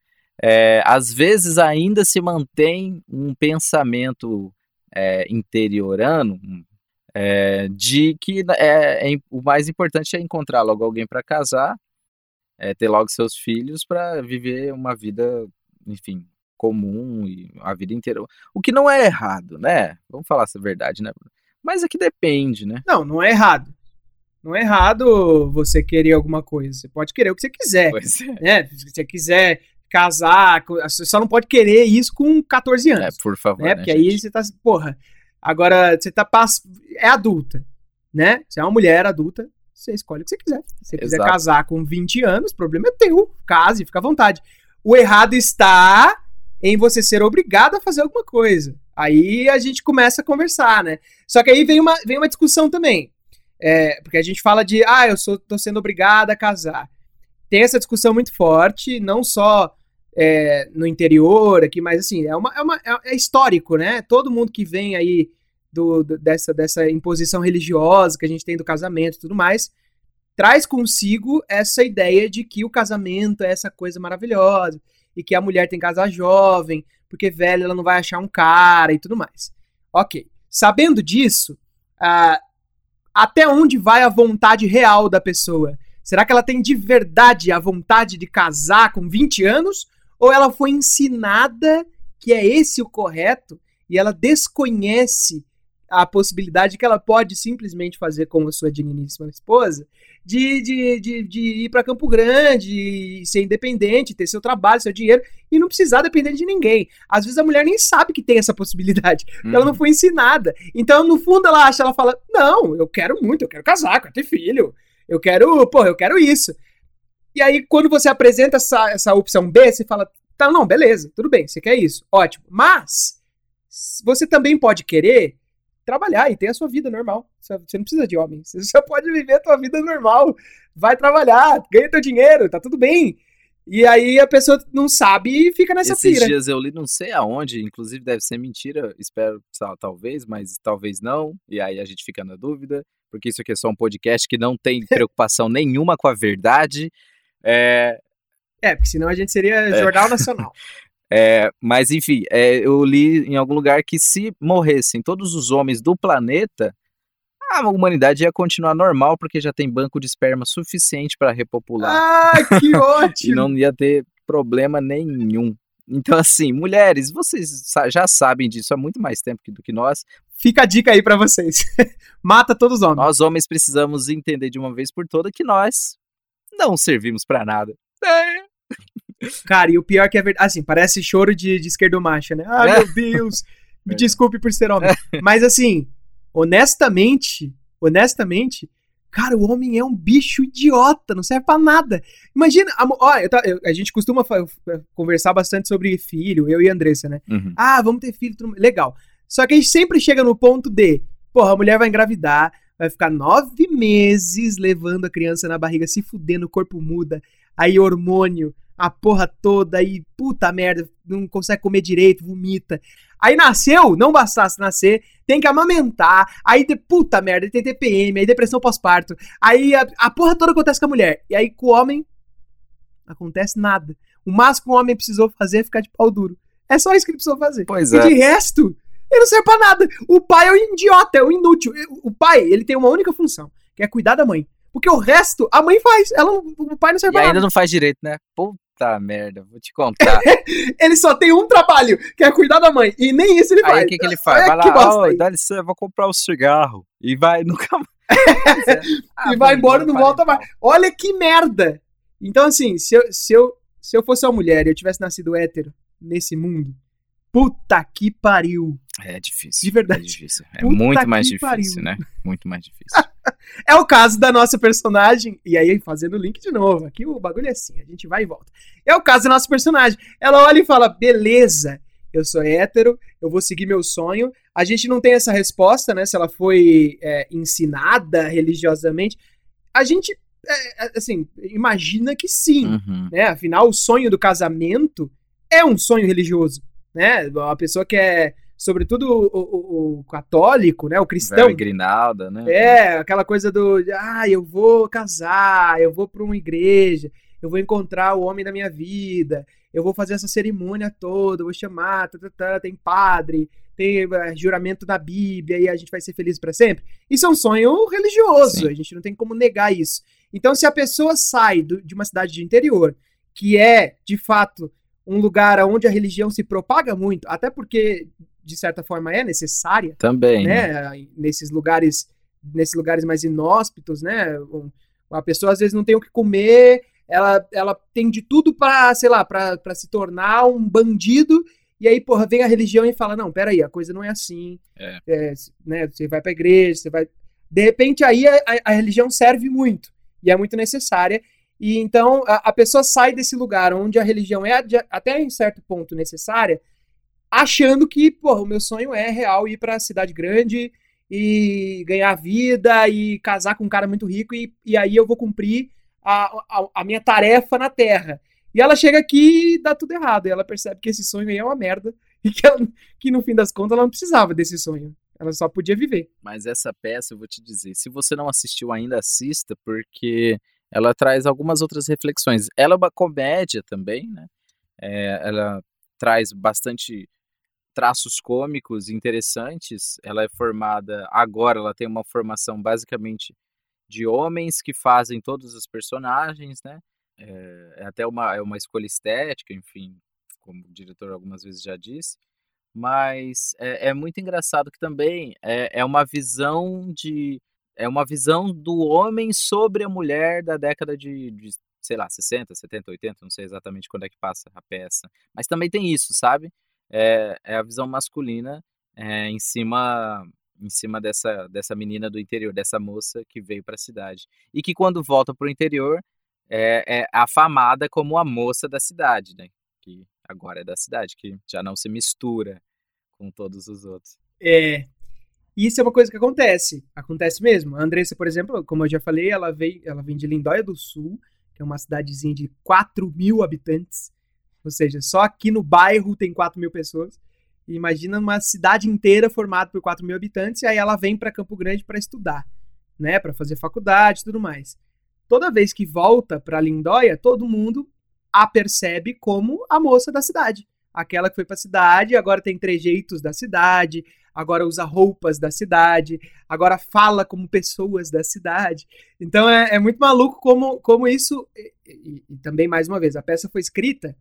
É, às vezes ainda se mantém um pensamento é, interiorano é, de que é, é, o mais importante é encontrar logo alguém para casar, é, ter logo seus filhos para viver uma vida, enfim, comum e a vida inteira. O que não é errado, né? Vamos falar essa verdade, né? Mas é que depende, né? Não, não é errado. Não é errado você querer alguma coisa. Você pode querer o que você quiser. Pois é. Né? Se você quiser casar, você só não pode querer isso com 14 anos. É, por favor. Né? né Porque gente? aí você tá. Porra. Agora, você tá. Pass... É adulta. Né? Você é uma mulher adulta, você escolhe o que você quiser. Se você quiser casar com 20 anos, o problema é teu. Case, fica à vontade. O errado está em você ser obrigado a fazer alguma coisa. Aí a gente começa a conversar, né? Só que aí vem uma, vem uma discussão também. É, porque a gente fala de, ah, eu sou, tô sendo obrigada a casar. Tem essa discussão muito forte, não só é, no interior aqui, mas assim, é, uma, é, uma, é, histórico, né? Todo mundo que vem aí do, do, dessa, dessa imposição religiosa que a gente tem do casamento e tudo mais, traz consigo essa ideia de que o casamento é essa coisa maravilhosa e que a mulher tem que casar jovem, porque velha ela não vai achar um cara e tudo mais. Ok. Sabendo disso, uh, até onde vai a vontade real da pessoa? Será que ela tem de verdade a vontade de casar com 20 anos? Ou ela foi ensinada que é esse o correto e ela desconhece a possibilidade que ela pode simplesmente fazer como sua digníssima esposa, de, de, de, de ir para Campo Grande, ser independente, ter seu trabalho, seu dinheiro e não precisar depender de ninguém. Às vezes a mulher nem sabe que tem essa possibilidade, uhum. ela não foi ensinada. Então, no fundo, ela acha, ela fala: Não, eu quero muito, eu quero casar, eu quero ter filho, eu quero, pô, eu quero isso. E aí, quando você apresenta essa, essa opção B, você fala: Tá, não, beleza, tudo bem, você quer isso, ótimo. Mas você também pode querer trabalhar e ter a sua vida normal. Você não precisa de homem. Você só pode viver a tua vida normal. Vai trabalhar, ganha teu dinheiro, tá tudo bem. E aí a pessoa não sabe e fica nessa Esses pira. Esses dias eu li não sei aonde, inclusive deve ser mentira, espero talvez, mas talvez não. E aí a gente fica na dúvida, porque isso aqui é só um podcast que não tem preocupação nenhuma com a verdade. É, é porque senão a gente seria é. Jornal Nacional. É, mas enfim, é, eu li em algum lugar que se morressem todos os homens do planeta, a humanidade ia continuar normal porque já tem banco de esperma suficiente para repopular. Ah, que ótimo! e não ia ter problema nenhum. Então, assim, mulheres, vocês já sabem disso há muito mais tempo do que nós. Fica a dica aí para vocês. Mata todos os homens. Nós homens precisamos entender de uma vez por toda que nós não servimos para nada. É. Cara, e o pior que é verdade. Assim, parece choro de, de esquerdo macho, né? Ai, meu Deus. Me desculpe por ser homem. Mas assim, honestamente, honestamente, cara, o homem é um bicho idiota, não serve pra nada. Imagina, a, ó, eu, eu, a gente costuma conversar bastante sobre filho, eu e a Andressa, né? Uhum. Ah, vamos ter filho, tudo, legal. Só que a gente sempre chega no ponto de, porra, a mulher vai engravidar, vai ficar nove meses levando a criança na barriga, se fudendo, o corpo muda, aí hormônio, a porra toda e puta merda, não consegue comer direito, vomita. Aí nasceu, não bastasse nascer, tem que amamentar, aí de puta merda, tem TPM, aí depressão pós-parto, aí a, a, porra toda acontece com a mulher. E aí com o homem, acontece nada. O máximo que o homem precisou fazer é ficar de pau duro. É só isso que ele precisou fazer. Pois e é. de resto, ele não serve pra nada. O pai é o idiota, é o inútil. O pai, ele tem uma única função, que é cuidar da mãe. Porque o resto, a mãe faz. Ela, o pai não serve e pra nada. Ainda não faz direito, né? Puta Puta merda, vou te contar. ele só tem um trabalho, que é cuidar da mãe. E nem isso ele faz. Aí o que, que ele faz? vai lá, oh, dá licença, vou comprar um cigarro. E vai, nunca mais. ah, e vai embora e não volta mais. Olha que merda! Então, assim, se eu, se eu, se eu fosse uma mulher e eu tivesse nascido hétero nesse mundo, puta que pariu. É difícil. De verdade. É, difícil. é muito mais difícil, pariu. né? Muito mais difícil. é o caso da nossa personagem. E aí, fazendo o link de novo. Aqui o bagulho é assim, a gente vai e volta. É o caso da nossa personagem. Ela olha e fala: beleza, eu sou hétero, eu vou seguir meu sonho. A gente não tem essa resposta, né? Se ela foi é, ensinada religiosamente. A gente, é, é assim, imagina que sim. Uhum. Né? Afinal, o sonho do casamento é um sonho religioso. Né? Uma pessoa que é sobretudo o, o, o, católico, né, o cristão. Velho Grinalda, né? É, aquela coisa do, ah, eu vou casar, eu vou para uma igreja, eu vou encontrar o homem da minha vida, eu vou fazer essa cerimônia toda, vou chamar, tá, tá, tá, tem padre, tem uh, juramento da Bíblia e a gente vai ser feliz para sempre. Isso é um sonho religioso, Sim. a gente não tem como negar isso. Então, se a pessoa sai do, de uma cidade de interior, que é, de fato, um lugar onde a religião se propaga muito, até porque de certa forma é necessária. Também. Né? né? Nesses lugares, nesses lugares mais inóspitos, né? A pessoa às vezes não tem o que comer, ela, ela tem de tudo para, sei lá, para se tornar um bandido. E aí, porra, vem a religião e fala: não, peraí, a coisa não é assim. É. É, né, você vai pra igreja, você vai. De repente, aí a, a, religião serve muito. E é muito necessária. E então a, a pessoa sai desse lugar onde a religião é até em certo ponto necessária achando que, porra, o meu sonho é real ir para a cidade grande e ganhar vida e casar com um cara muito rico e, e aí eu vou cumprir a, a, a minha tarefa na Terra. E ela chega aqui e dá tudo errado. E ela percebe que esse sonho aí é uma merda. E que, ela, que no fim das contas ela não precisava desse sonho. Ela só podia viver. Mas essa peça, eu vou te dizer, se você não assistiu ainda, assista, porque ela traz algumas outras reflexões. Ela é uma comédia também, né? É, ela traz bastante traços cômicos interessantes. Ela é formada agora, ela tem uma formação basicamente de homens que fazem todos os personagens, né? É, é até uma, é uma escolha estética, enfim, como o diretor algumas vezes já disse. Mas é, é muito engraçado que também é, é uma visão de é uma visão do homem sobre a mulher da década de, de, sei lá, 60, 70, 80, não sei exatamente quando é que passa a peça. Mas também tem isso, sabe? É, é a visão masculina é, em cima em cima dessa, dessa menina do interior, dessa moça que veio para a cidade. E que quando volta para o interior é, é afamada como a moça da cidade, né? Que agora é da cidade, que já não se mistura com todos os outros. É, isso é uma coisa que acontece. Acontece mesmo. A Andressa, por exemplo, como eu já falei, ela, veio, ela vem de Lindóia do Sul, que é uma cidadezinha de 4 mil habitantes. Ou seja, só aqui no bairro tem 4 mil pessoas. Imagina uma cidade inteira formada por 4 mil habitantes, e aí ela vem para Campo Grande para estudar, né? Para fazer faculdade e tudo mais. Toda vez que volta para Lindóia, todo mundo a percebe como a moça da cidade. Aquela que foi para a cidade, agora tem trejeitos da cidade, agora usa roupas da cidade, agora fala como pessoas da cidade. Então é, é muito maluco como, como isso. E, e, e, também, mais uma vez, a peça foi escrita,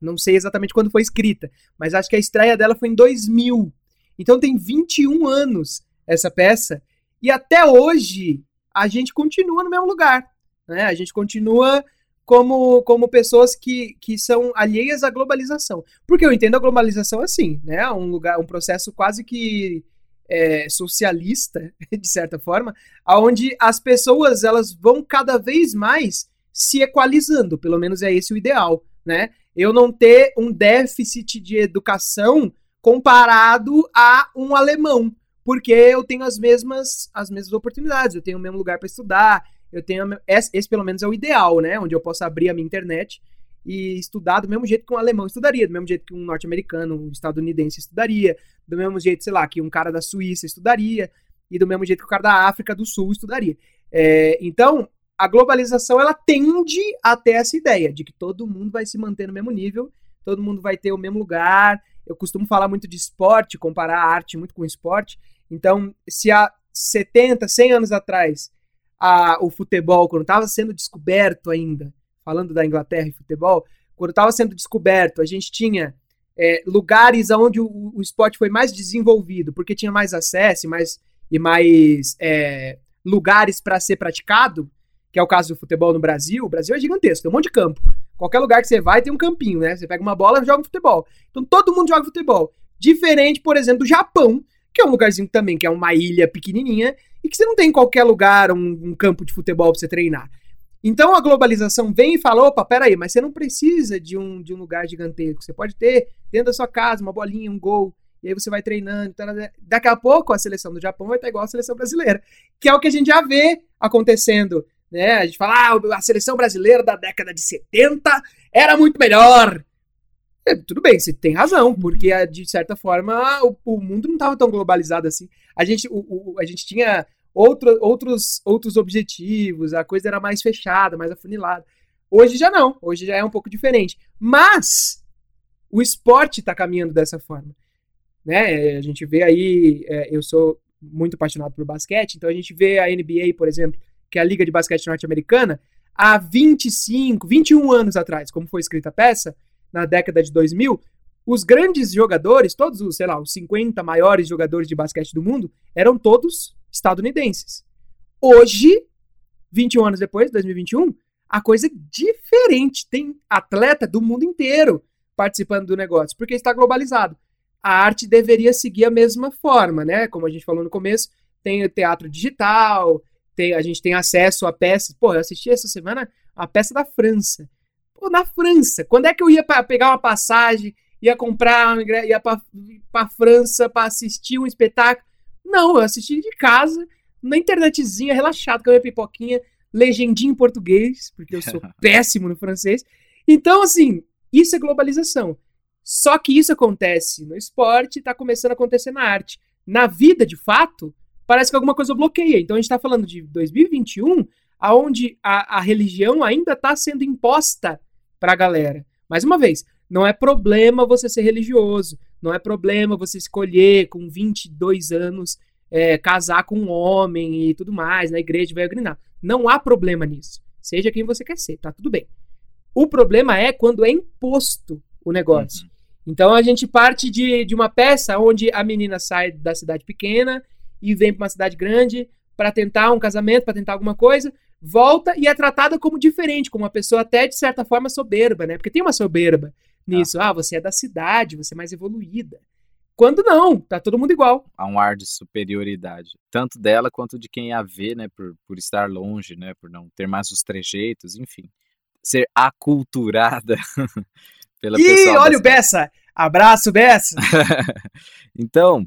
não sei exatamente quando foi escrita, mas acho que a estreia dela foi em 2000. Então tem 21 anos essa peça, e até hoje a gente continua no mesmo lugar. Né? A gente continua como, como pessoas que, que são alheias à globalização. Porque eu entendo a globalização assim, né? Um lugar, um processo quase que é, socialista, de certa forma, onde as pessoas elas vão cada vez mais se equalizando, pelo menos é esse o ideal, né? Eu não ter um déficit de educação comparado a um alemão, porque eu tenho as mesmas as mesmas oportunidades, eu tenho o mesmo lugar para estudar, eu tenho. Esse, esse, pelo menos, é o ideal, né? Onde eu posso abrir a minha internet e estudar do mesmo jeito que um alemão estudaria, do mesmo jeito que um norte-americano, um estadunidense estudaria, do mesmo jeito, sei lá, que um cara da Suíça estudaria, e do mesmo jeito que o cara da África do Sul estudaria. É, então, a globalização ela tende até essa ideia de que todo mundo vai se manter no mesmo nível, todo mundo vai ter o mesmo lugar. Eu costumo falar muito de esporte, comparar a arte muito com o esporte. Então, se há 70, 100 anos atrás a, o futebol, quando estava sendo descoberto ainda, falando da Inglaterra e futebol, quando estava sendo descoberto, a gente tinha é, lugares onde o, o, esporte foi mais desenvolvido, porque tinha mais acesso e mais, e mais é, lugares para ser praticado, que é o caso do futebol no Brasil. O Brasil é gigantesco, tem um monte de campo. Qualquer lugar que você vai tem um campinho, né? Você pega uma bola e joga futebol. Então todo mundo joga futebol. Diferente, por exemplo, do Japão, que é um lugarzinho também, que é uma ilha pequenininha, e que você não tem em qualquer lugar um, um campo de futebol para você treinar. Então a globalização vem e fala: opa, peraí, mas você não precisa de um, de um lugar gigantesco. Você pode ter dentro da sua casa uma bolinha, um gol, e aí você vai treinando. Então, daqui a pouco a seleção do Japão vai estar igual a seleção brasileira, que é o que a gente já vê acontecendo. Né? A gente fala: ah, a seleção brasileira da década de 70 era muito melhor. É, tudo bem, você tem razão, porque de certa forma o, o mundo não estava tão globalizado assim. A gente, o, o, a gente tinha outro, outros, outros objetivos, a coisa era mais fechada, mais afunilada. Hoje já não, hoje já é um pouco diferente. Mas o esporte está caminhando dessa forma. Né? A gente vê aí, é, eu sou muito apaixonado por basquete, então a gente vê a NBA, por exemplo, que é a Liga de Basquete Norte-Americana, há 25, 21 anos atrás, como foi escrita a peça, na década de 2000, os grandes jogadores, todos os, sei lá, os 50 maiores jogadores de basquete do mundo, eram todos estadunidenses. Hoje, 21 anos depois, 2021, a coisa é diferente. Tem atleta do mundo inteiro participando do negócio, porque está globalizado. A arte deveria seguir a mesma forma, né? Como a gente falou no começo, tem o teatro digital, tem, a gente tem acesso a peças. Pô, eu assisti essa semana a peça da França. Pô, na França. Quando é que eu ia para pegar uma passagem, ia comprar, ia para França para assistir um espetáculo? Não, eu assisti de casa, na internetzinha, relaxado com a minha pipoquinha, legendinha em português, porque eu sou péssimo no francês. Então, assim, isso é globalização. Só que isso acontece no esporte e está começando a acontecer na arte. Na vida, de fato, parece que alguma coisa bloqueia. Então a gente está falando de 2021, aonde a, a religião ainda está sendo imposta para a galera. Mais uma vez, não é problema você ser religioso, não é problema você escolher com 22 anos é, casar com um homem e tudo mais, na igreja vai grinar. Não há problema nisso. Seja quem você quer ser, tá tudo bem. O problema é quando é imposto o negócio. Uhum. Então a gente parte de, de uma peça onde a menina sai da cidade pequena e vem para uma cidade grande para tentar um casamento, para tentar alguma coisa, volta e é tratada como diferente, como uma pessoa até de certa forma soberba, né? Porque tem uma soberba nisso. Ah, ah você é da cidade, você é mais evoluída. Quando não, tá todo mundo igual. Há um ar de superioridade, tanto dela quanto de quem a vê, né, por, por estar longe, né, por não ter mais os trejeitos, enfim. Ser aculturada pela Ih, pessoa. olha o Bessa! Abraço, Bessa! então,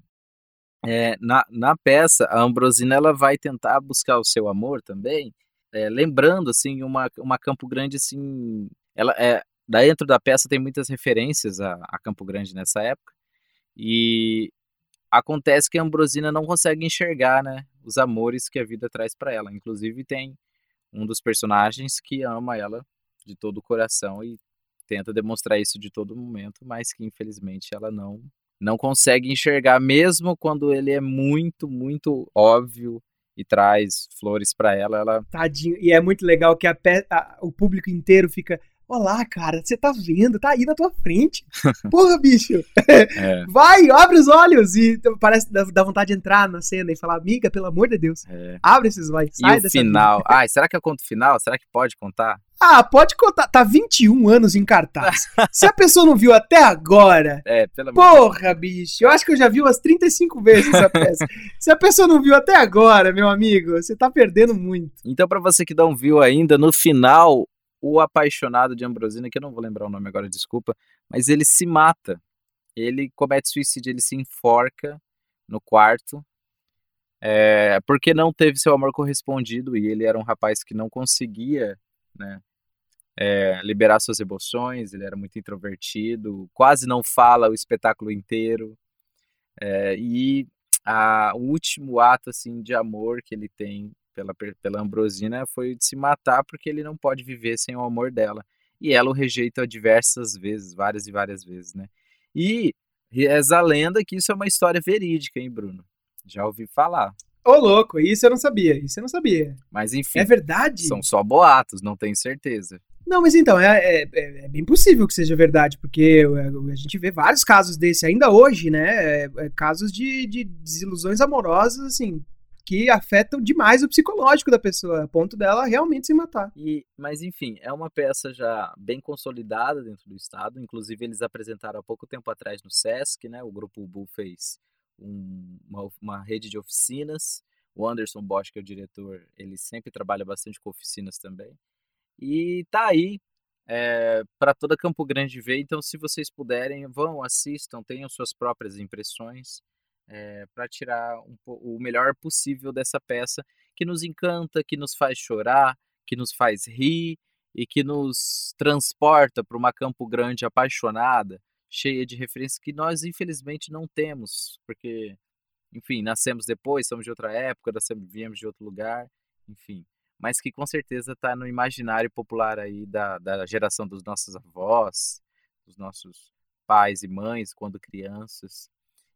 é, na, na peça, a Ambrosina ela vai tentar buscar o seu amor também, é, lembrando, assim, uma, uma Campo Grande, assim, ela é, dentro da peça tem muitas referências a, a Campo Grande nessa época, e acontece que a Ambrosina não consegue enxergar, né, os amores que a vida traz para ela. Inclusive tem um dos personagens que ama ela de todo o coração e tenta demonstrar isso de todo momento, mas que infelizmente ela não não consegue enxergar mesmo quando ele é muito, muito óbvio e traz flores para ela, ela Tadinho, e é muito legal que a, a, o público inteiro fica Olá, cara, você tá vendo, tá aí na tua frente. Porra, bicho. É. Vai, abre os olhos. E parece dá vontade de entrar na cena e falar, amiga, pelo amor de Deus. É. Abre esses olhos. Sai e o final. Ai, será que eu conto o final? Será que pode contar? Ah, pode contar. Tá 21 anos em cartaz. Se a pessoa não viu até agora. É, pelo Porra, bicho. Eu acho que eu já vi umas 35 vezes essa peça. Se a pessoa não viu até agora, meu amigo, você tá perdendo muito. Então, para você que não viu ainda, no final, o apaixonado de Ambrosina, que eu não vou lembrar o nome agora, desculpa, mas ele se mata. Ele comete suicídio, ele se enforca no quarto, é, porque não teve seu amor correspondido e ele era um rapaz que não conseguia, né, é, liberar suas emoções, ele era muito introvertido, quase não fala o espetáculo inteiro, é, e a, o último ato assim de amor que ele tem pela, pela Ambrosina foi de se matar porque ele não pode viver sem o amor dela. E ela o rejeita diversas vezes, várias e várias vezes, né? E reza a lenda que isso é uma história verídica, hein, Bruno? Já ouvi falar. Ô, louco, isso eu não sabia, isso eu não sabia. Mas enfim. É verdade? São só boatos, não tenho certeza. Não, mas então, é, é, é, bem possível que seja verdade, porque a gente vê vários casos desse ainda hoje, né? É, é, casos de, de desilusões amorosas, assim, que afetam demais o psicológico da pessoa, a ponto dela realmente se matar. E, mas enfim, é uma peça já bem consolidada dentro do estado. Inclusive eles apresentaram há pouco tempo atrás no Sesc, né? O grupo Bull fez um, uma, uma rede de oficinas. O Anderson Bosch, que é o diretor, ele sempre trabalha bastante com oficinas também. E tá aí é, para toda Campo Grande ver. Então, se vocês puderem, vão, assistam, tenham suas próprias impressões é, para tirar um, o melhor possível dessa peça que nos encanta, que nos faz chorar, que nos faz rir e que nos transporta para uma Campo Grande apaixonada, cheia de referências que nós infelizmente não temos, porque, enfim, nascemos depois, somos de outra época, nascemos, viemos de outro lugar, enfim, mas que com certeza está no imaginário popular aí da, da geração dos nossos avós, dos nossos pais e mães quando crianças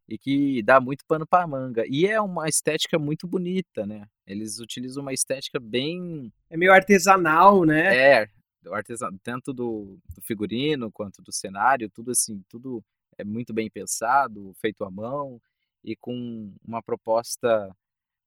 e que dá muito pano para manga. E é uma estética muito bonita, né? Eles utilizam uma estética bem. É meio artesanal, né? É, artesan... tanto do, do, figurino quanto do cenário, tudo assim, tudo é muito bem pensado, feito à mão e com uma proposta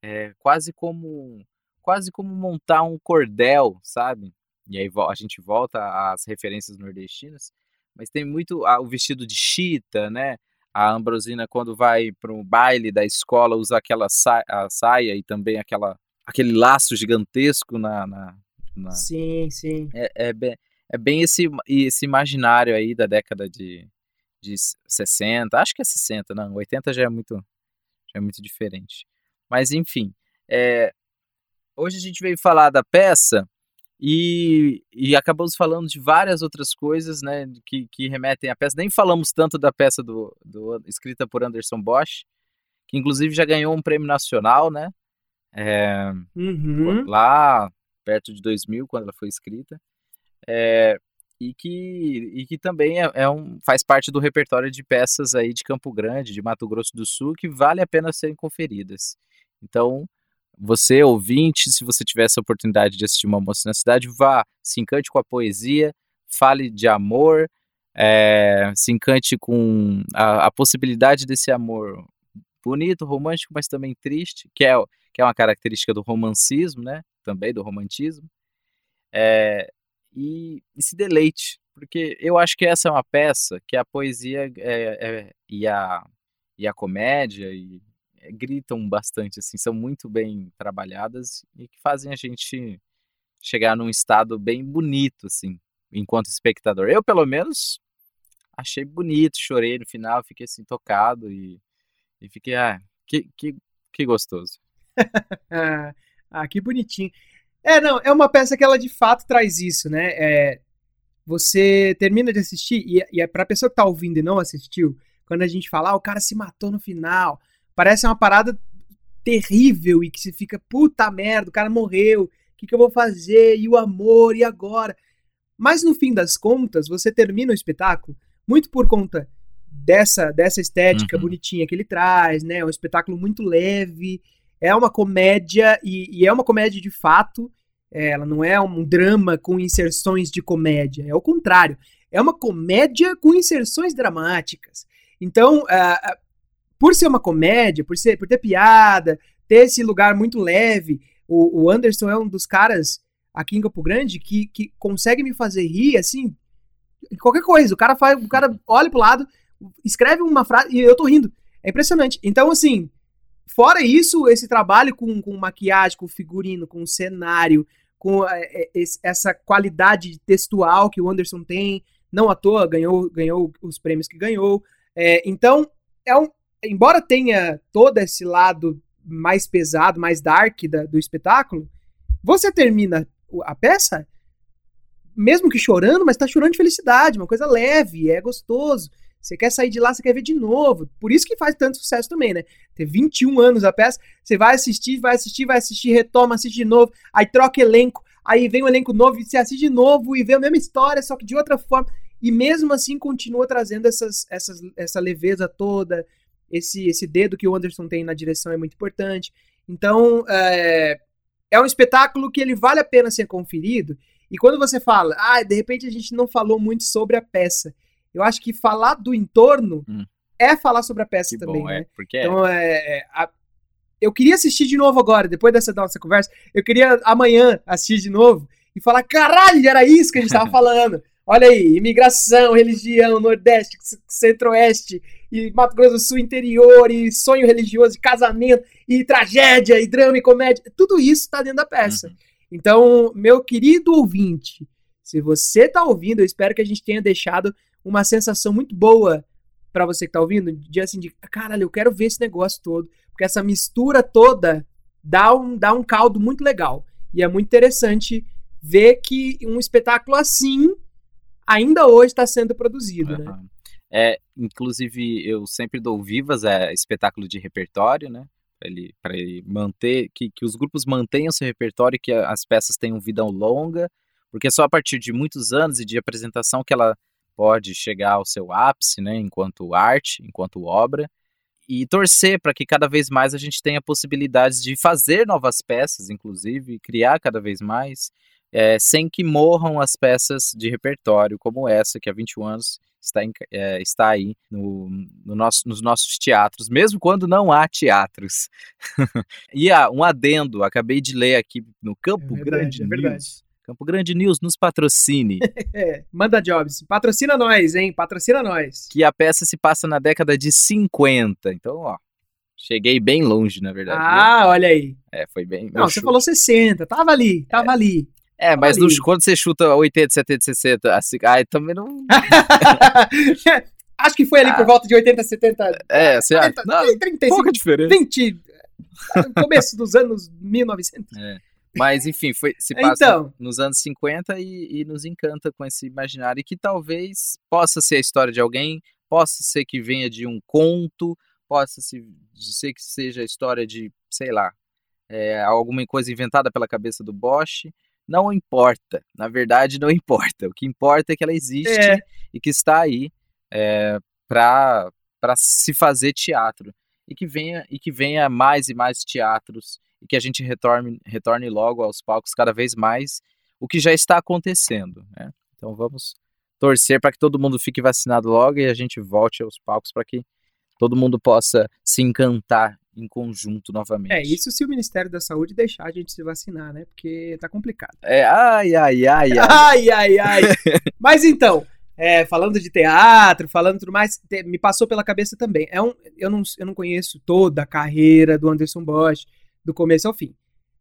é, quase como quase como montar um cordel, sabe? E aí a gente volta às referências nordestinas, mas tem muito o vestido de chita, né? a Ambrosina, quando vai para um baile da escola, usa aquela saia, saia e também aquela, aquele laço gigantesco na. na, na... Sim, sim. É, é, bem, é bem esse, esse imaginário aí da década de, de 60, acho que é 60, não, 80 já é muito já é muito diferente. Mas enfim, é, hoje a gente veio falar da peça e, e acabamos falando de várias outras coisas né, que, que remetem à peça. Nem falamos tanto da peça do, do, escrita por Anderson Bosch, que inclusive já ganhou um prêmio nacional, né? É, Uhum. lá perto de 2000, quando ela foi escrita. É, e que, e que também é, é um, faz parte do repertório de peças aí de Campo Grande, de Mato Grosso do Sul, que vale a pena serem conferidas. Então, você, ouvinte, se você tiver essa oportunidade de assistir uma moça na cidade, vá, se encante com a poesia, fale de amor, é, se encante com a, a, possibilidade desse amor bonito, romântico, mas também triste, que é, que é uma característica do romancismo, né? Também do romantismo. É, e, e, se deleite, porque eu acho que essa é uma peça que a poesia é, e, a, e a comédia e gritam bastante, assim, são muito bem trabalhadas e que fazem a gente chegar num estado bem bonito, assim, enquanto espectador. Eu, pelo menos, achei bonito, chorei no final, fiquei assim tocado e, e fiquei, ah, que, que, que gostoso. ah, que bonitinho. É, não, é uma peça que ela de fato traz isso, né? É, você termina de assistir, e, e é pra pessoa que tá ouvindo e não assistiu, quando a gente fala, ah, o cara se matou no final, parece uma parada terrível e que se fica, puta merda, o cara morreu, o que, que eu vou fazer? E o amor, e agora? Mas no fim das contas, você termina o espetáculo muito por conta dessa, dessa estética uhum. bonitinha que ele traz, né? É um espetáculo muito leve, é uma comédia, e, e é uma comédia de fato, é, ela não é um drama com inserções de comédia, é o contrário. É uma comédia com inserções dramáticas. Então, uh, por ser uma comédia, por, ser, por ter piada, ter esse lugar muito leve, o, o Anderson é um dos caras aqui em Campo Grande que, que consegue me fazer rir, assim, qualquer coisa. O cara faz, o cara olha pro lado, escreve uma frase e eu tô rindo. É impressionante. Então, assim, fora isso, esse trabalho com, com maquiagem, com figurino, com cenário, com é, é, essa qualidade textual que o Anderson tem, não à toa ganhou, ganhou os prêmios que ganhou. É, então, é um, embora tenha todo esse lado mais pesado, mais dark da, do espetáculo, você termina a peça mesmo que chorando, mas tá chorando de felicidade, uma coisa leve, é gostoso. Você quer sair de lá, você quer ver de novo. Por isso que faz tanto sucesso também, né? Ter 21 anos a peça, você vai assistir, vai assistir, vai assistir, retoma, assiste de novo, aí troca elenco, aí vem um elenco novo e você assiste de novo e vê a mesma história, só que de outra forma. E mesmo assim continua trazendo essas, essas, essa leveza toda, esse, esse dedo que o Anderson tem na direção é muito importante. Então, é, é um espetáculo que ele vale a pena ser conferido. E quando você fala, ah, de repente a gente não falou muito sobre a peça. Eu acho que falar do entorno hum. é falar sobre a peça que também, bom, né? É, porque então, é, é a, eu queria assistir de novo agora, depois dessa nossa conversa. Eu queria amanhã assistir de novo e falar, caralho, era isso que a gente estava falando. Olha aí, imigração, religião, Nordeste, Centro-Oeste, e Mato Grosso do Sul interior, e sonho religioso, e casamento, e tragédia, e drama, e comédia. Tudo isso está dentro da peça. Uhum. Então, meu querido ouvinte, se você está ouvindo, eu espero que a gente tenha deixado uma sensação muito boa para você que está ouvindo, de assim, de caralho, eu quero ver esse negócio todo, porque essa mistura toda dá um, dá um caldo muito legal. E é muito interessante ver que um espetáculo assim ainda hoje está sendo produzido, uhum. né? É, inclusive, eu sempre dou vivas a espetáculo de repertório, né? Para ele, ele manter, que, que os grupos mantenham seu repertório que as peças tenham vida longa, porque só a partir de muitos anos e de apresentação que ela pode chegar ao seu ápice, né? Enquanto arte, enquanto obra. E torcer para que cada vez mais a gente tenha possibilidades de fazer novas peças, inclusive, criar cada vez mais é, sem que morram as peças de repertório como essa, que há 21 anos está, em, é, está aí no, no nosso, nos nossos teatros, mesmo quando não há teatros. e ah, um adendo, acabei de ler aqui no Campo é verdade, Grande é News. Campo Grande News nos patrocine. é, manda jobs. Patrocina nós, hein? Patrocina nós. Que a peça se passa na década de 50. Então, ó, cheguei bem longe, na verdade. Ah, olha aí. É, foi bem. Não, você falou 60. Tava ali, tava é. ali. É, mas nos, quando você chuta 80, 70, 60, assim, ai, também não. Acho que foi ali Ah. por volta de 80, 70. É, você acha? 40, Não, 35, pouca diferença. 20. Começo dos anos 1900. É. Mas, enfim, foi, se passa Então. nos anos 50 e, e nos encanta com esse imaginário. E que talvez possa ser a história de alguém, possa ser que venha de um conto, possa se- ser que seja a história de, sei lá, é, alguma coisa inventada pela cabeça do Bosch. Não importa. Na verdade, não importa. O que importa é que ela existe É. e que está aí é, para se fazer teatro. E que, venha, e que venha mais e mais teatros e que a gente retorne, retorne logo aos palcos cada vez mais o que já está acontecendo. né? Então vamos torcer para que todo mundo fique vacinado logo e a gente volte aos palcos para que todo mundo possa se encantar em conjunto novamente. É, isso se o Ministério da Saúde deixar a gente se vacinar, né? Porque tá complicado. É, ai, ai, ai, ai. Ai, ai, ai. Mas então, é, falando de teatro, falando tudo mais, te- me passou pela cabeça também. É um, eu, não, eu não conheço toda a carreira do Anderson Bosch, do começo ao fim.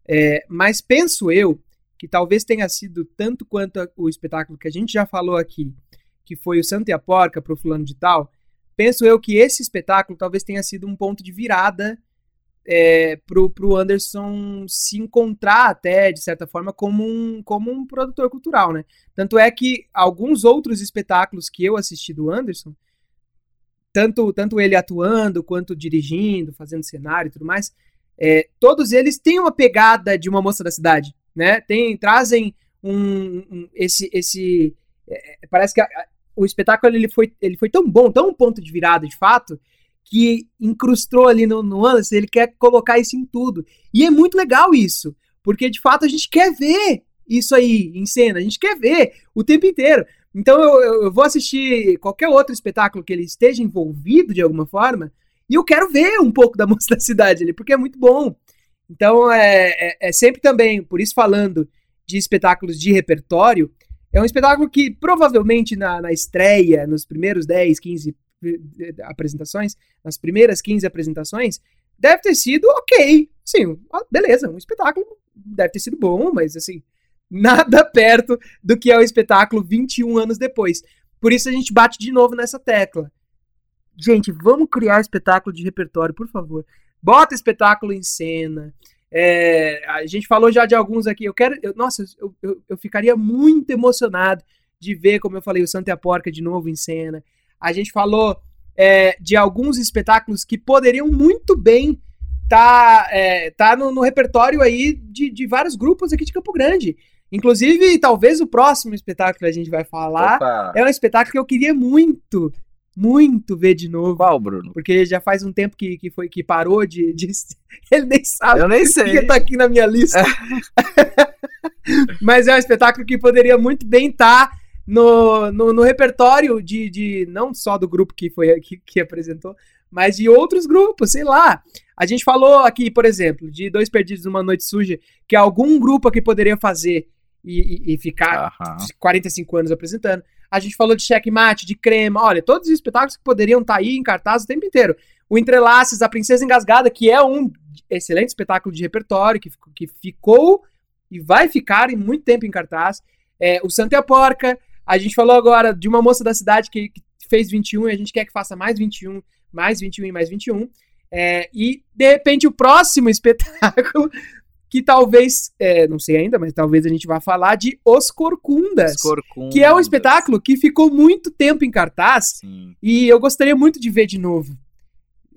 É, mas penso eu que talvez tenha sido tanto quanto o espetáculo que a gente já falou aqui, que foi o Santa e a Porca pro fulano de tal, penso eu que esse espetáculo talvez tenha sido um ponto de virada é, pro, pro Anderson se encontrar até, de certa forma, como um, como um produtor cultural, né? Tanto é que alguns outros espetáculos que eu assisti do Anderson, tanto, tanto ele atuando, quanto dirigindo, fazendo cenário e tudo mais, é, todos eles têm uma pegada de uma moça da cidade, né? Tem, trazem um, um- esse, esse é, parece que a- o espetáculo ele foi, ele foi tão bom, tão um ponto de virada de fato, que incrustou ali no, no Anderson, ele quer colocar isso em tudo. E é muito legal isso, porque de fato a gente quer ver isso aí em cena, a gente quer ver o tempo inteiro. Então eu, eu- eu vou assistir qualquer outro espetáculo que ele esteja envolvido de alguma forma, e eu quero ver um pouco da moça da cidade ali, porque é muito bom. Então é, é, é sempre também, por isso falando de espetáculos de repertório, é um espetáculo que provavelmente na, na estreia, nos primeiros 10, 15 eh, apresentações, nas primeiras 15 apresentações, deve ter sido ok. Sim, ah, beleza, um espetáculo deve ter sido bom, mas assim, nada perto do que é o espetáculo 21 anos depois. Por isso a gente bate de novo nessa tecla. Gente, vamos criar espetáculo de repertório, por favor. Bota espetáculo em cena. É, a gente falou já de alguns aqui. Eu quero. eu- nossa, eu, eu, eu ficaria muito emocionado de ver, como eu falei, o Santa e a Porca de novo em cena. A gente falou é, de alguns espetáculos que poderiam muito bem tá, é, tá no, no repertório aí de, de vários grupos aqui de Campo Grande. Inclusive, talvez o próximo espetáculo que a gente vai falar Opa. é um espetáculo que eu queria muito, muito ver de novo. Qual, Bruno? Porque já faz um tempo que, que, foi, que parou de, de- Ele nem sabe Eu nem sei. tá aqui na minha lista. Mas é um espetáculo que poderia muito bem estar no, no, no repertório de, de. Não só do grupo que foi que, que apresentou, mas de outros grupos, sei lá. A gente falou aqui, por exemplo, de Dois Perdidos numa Noite Suja, que algum grupo aqui poderia fazer e, e- e ficar Aham. 45 anos apresentando. A gente falou de checkmate, de crema. Olha, todos os espetáculos que poderiam estar aí em cartaz o tempo inteiro. O Entrelaces, A Princesa Engasgada, que é um excelente espetáculo de repertório, que, que ficou e vai ficar em muito tempo em cartaz. É, o Santa e a Porca. A gente falou agora de uma moça da cidade que, que fez 21 e a gente quer que faça mais 21, mais 21 e mais 21. É, e, de repente, o próximo espetáculo, que talvez, é, não sei ainda, mas talvez a gente vá falar de Os Corcundas. Os Corcundas. Que é um espetáculo que ficou muito tempo em cartaz Sim. e eu gostaria muito de ver de novo.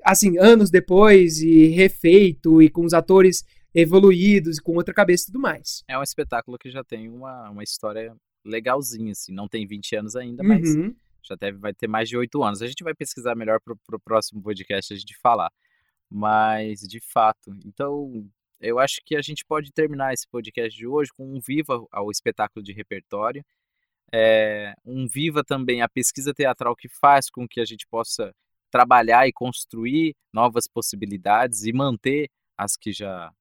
Assim, anos depois e refeito e com os atores evoluídos e com outra cabeça e tudo mais. É um espetáculo que já tem uma, uma história legalzinha, assim. Não tem 20 anos ainda, mas Uhum. já deve, vai ter mais de 8 anos. A gente vai pesquisar melhor pro, pro próximo podcast a gente falar. Mas, de fato, então eu acho que a gente pode terminar esse podcast de hoje com um viva ao espetáculo de repertório. É, um viva também a pesquisa teatral que faz com que a gente possa trabalhar e construir novas possibilidades e manter as que já,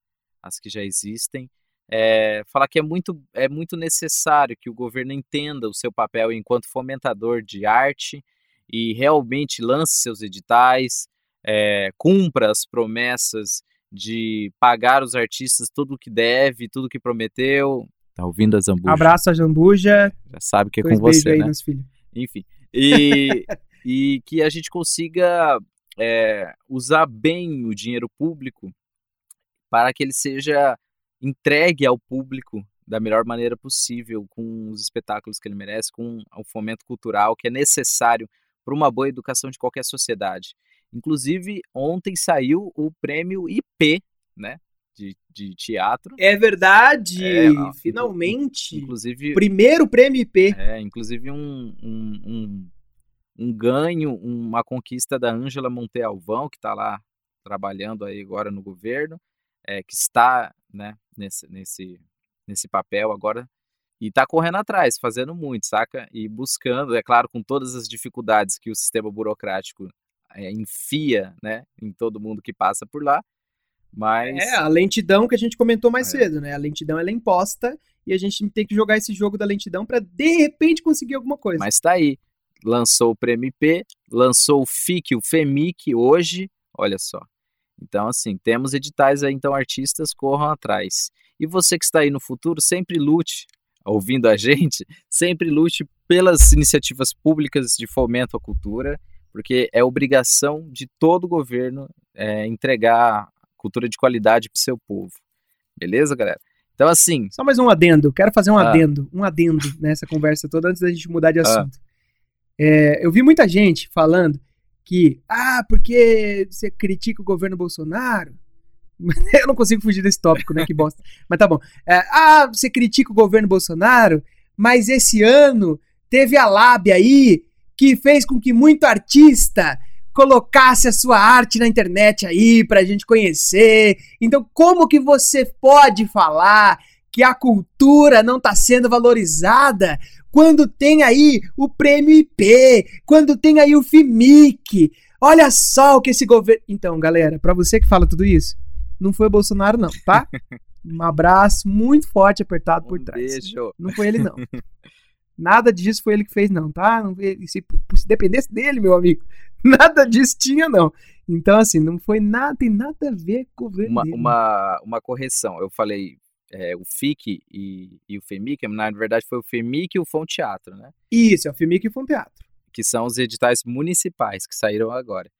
as que já existem. É, falar que é muito, é muito necessário que o governo entenda o seu papel enquanto fomentador de arte e realmente lance seus editais, é, cumpra as promessas de pagar os artistas tudo o que deve, tudo o que prometeu. Tá ouvindo a Zambuja? Abraço a Jambuja. Já sabe que é Dois com você, aí né? nos filhos. Enfim. E, e que a gente consiga é, usar bem o dinheiro público para que ele seja entregue ao público da melhor maneira possível, com os espetáculos que ele merece, com o fomento cultural que é necessário para uma boa educação de qualquer sociedade. Inclusive, ontem saiu o prêmio IP, né? De, de teatro. É verdade! É, finalmente! Inclusive. Primeiro prêmio IP. É, inclusive um, um, um, um ganho, uma conquista da Ângela Montealvão, que está lá trabalhando aí agora no governo, é, que está né, nesse, nesse, nesse papel agora e está correndo atrás, fazendo muito, saca? E buscando, é claro, com todas as dificuldades que o sistema burocrático é, enfia, né, em todo mundo que passa por lá, mas... É, a lentidão que a gente comentou mais é. cedo, né? A lentidão ela é imposta e a gente tem que jogar esse jogo da lentidão para de repente conseguir alguma coisa. Mas tá aí. Lançou o IP, lançou o FIC, o FEMIC hoje, olha só. Então, assim, temos editais aí, então artistas corram atrás. E você que está aí no futuro, sempre lute, ouvindo a gente, sempre lute pelas iniciativas públicas de fomento à cultura, porque é obrigação de todo governo é, entregar cultura de qualidade para o seu povo. Beleza, galera? Então, assim. Só mais um adendo. Quero fazer um ah. adendo, um adendo nessa conversa toda antes da gente mudar de ah. assunto. Ah. É, eu vi muita gente falando que, ah, porque você critica o governo Bolsonaro. eu não consigo fugir desse tópico, né? Que bosta. Mas tá bom. É, ah, você critica o governo Bolsonaro, mas esse ano teve a lábia aí que fez com que muito artista colocasse a sua arte na internet aí pra gente conhecer. Então, como que você pode falar que a cultura não está sendo valorizada quando tem aí o prêmio IP, quando tem aí o FIMIC? Olha só o que esse governo. Então, galera, para você que fala tudo isso, não foi o Bolsonaro, não, tá? Um abraço muito forte, apertado por trás. Beijo. Não foi ele, não. Nada disso foi ele que fez, não, tá? Não, se, se dependesse dele, meu amigo, nada disso tinha, não. Então, assim, não foi nada, tem nada a ver com o governo uma, uma, uma correção, eu falei é, o FIC e, e, o FEMIC, na verdade foi o FEMIC e o Fom Teatro, né? Isso, é o FEMIC e o Fom Teatro. Que são os editais municipais que saíram agora.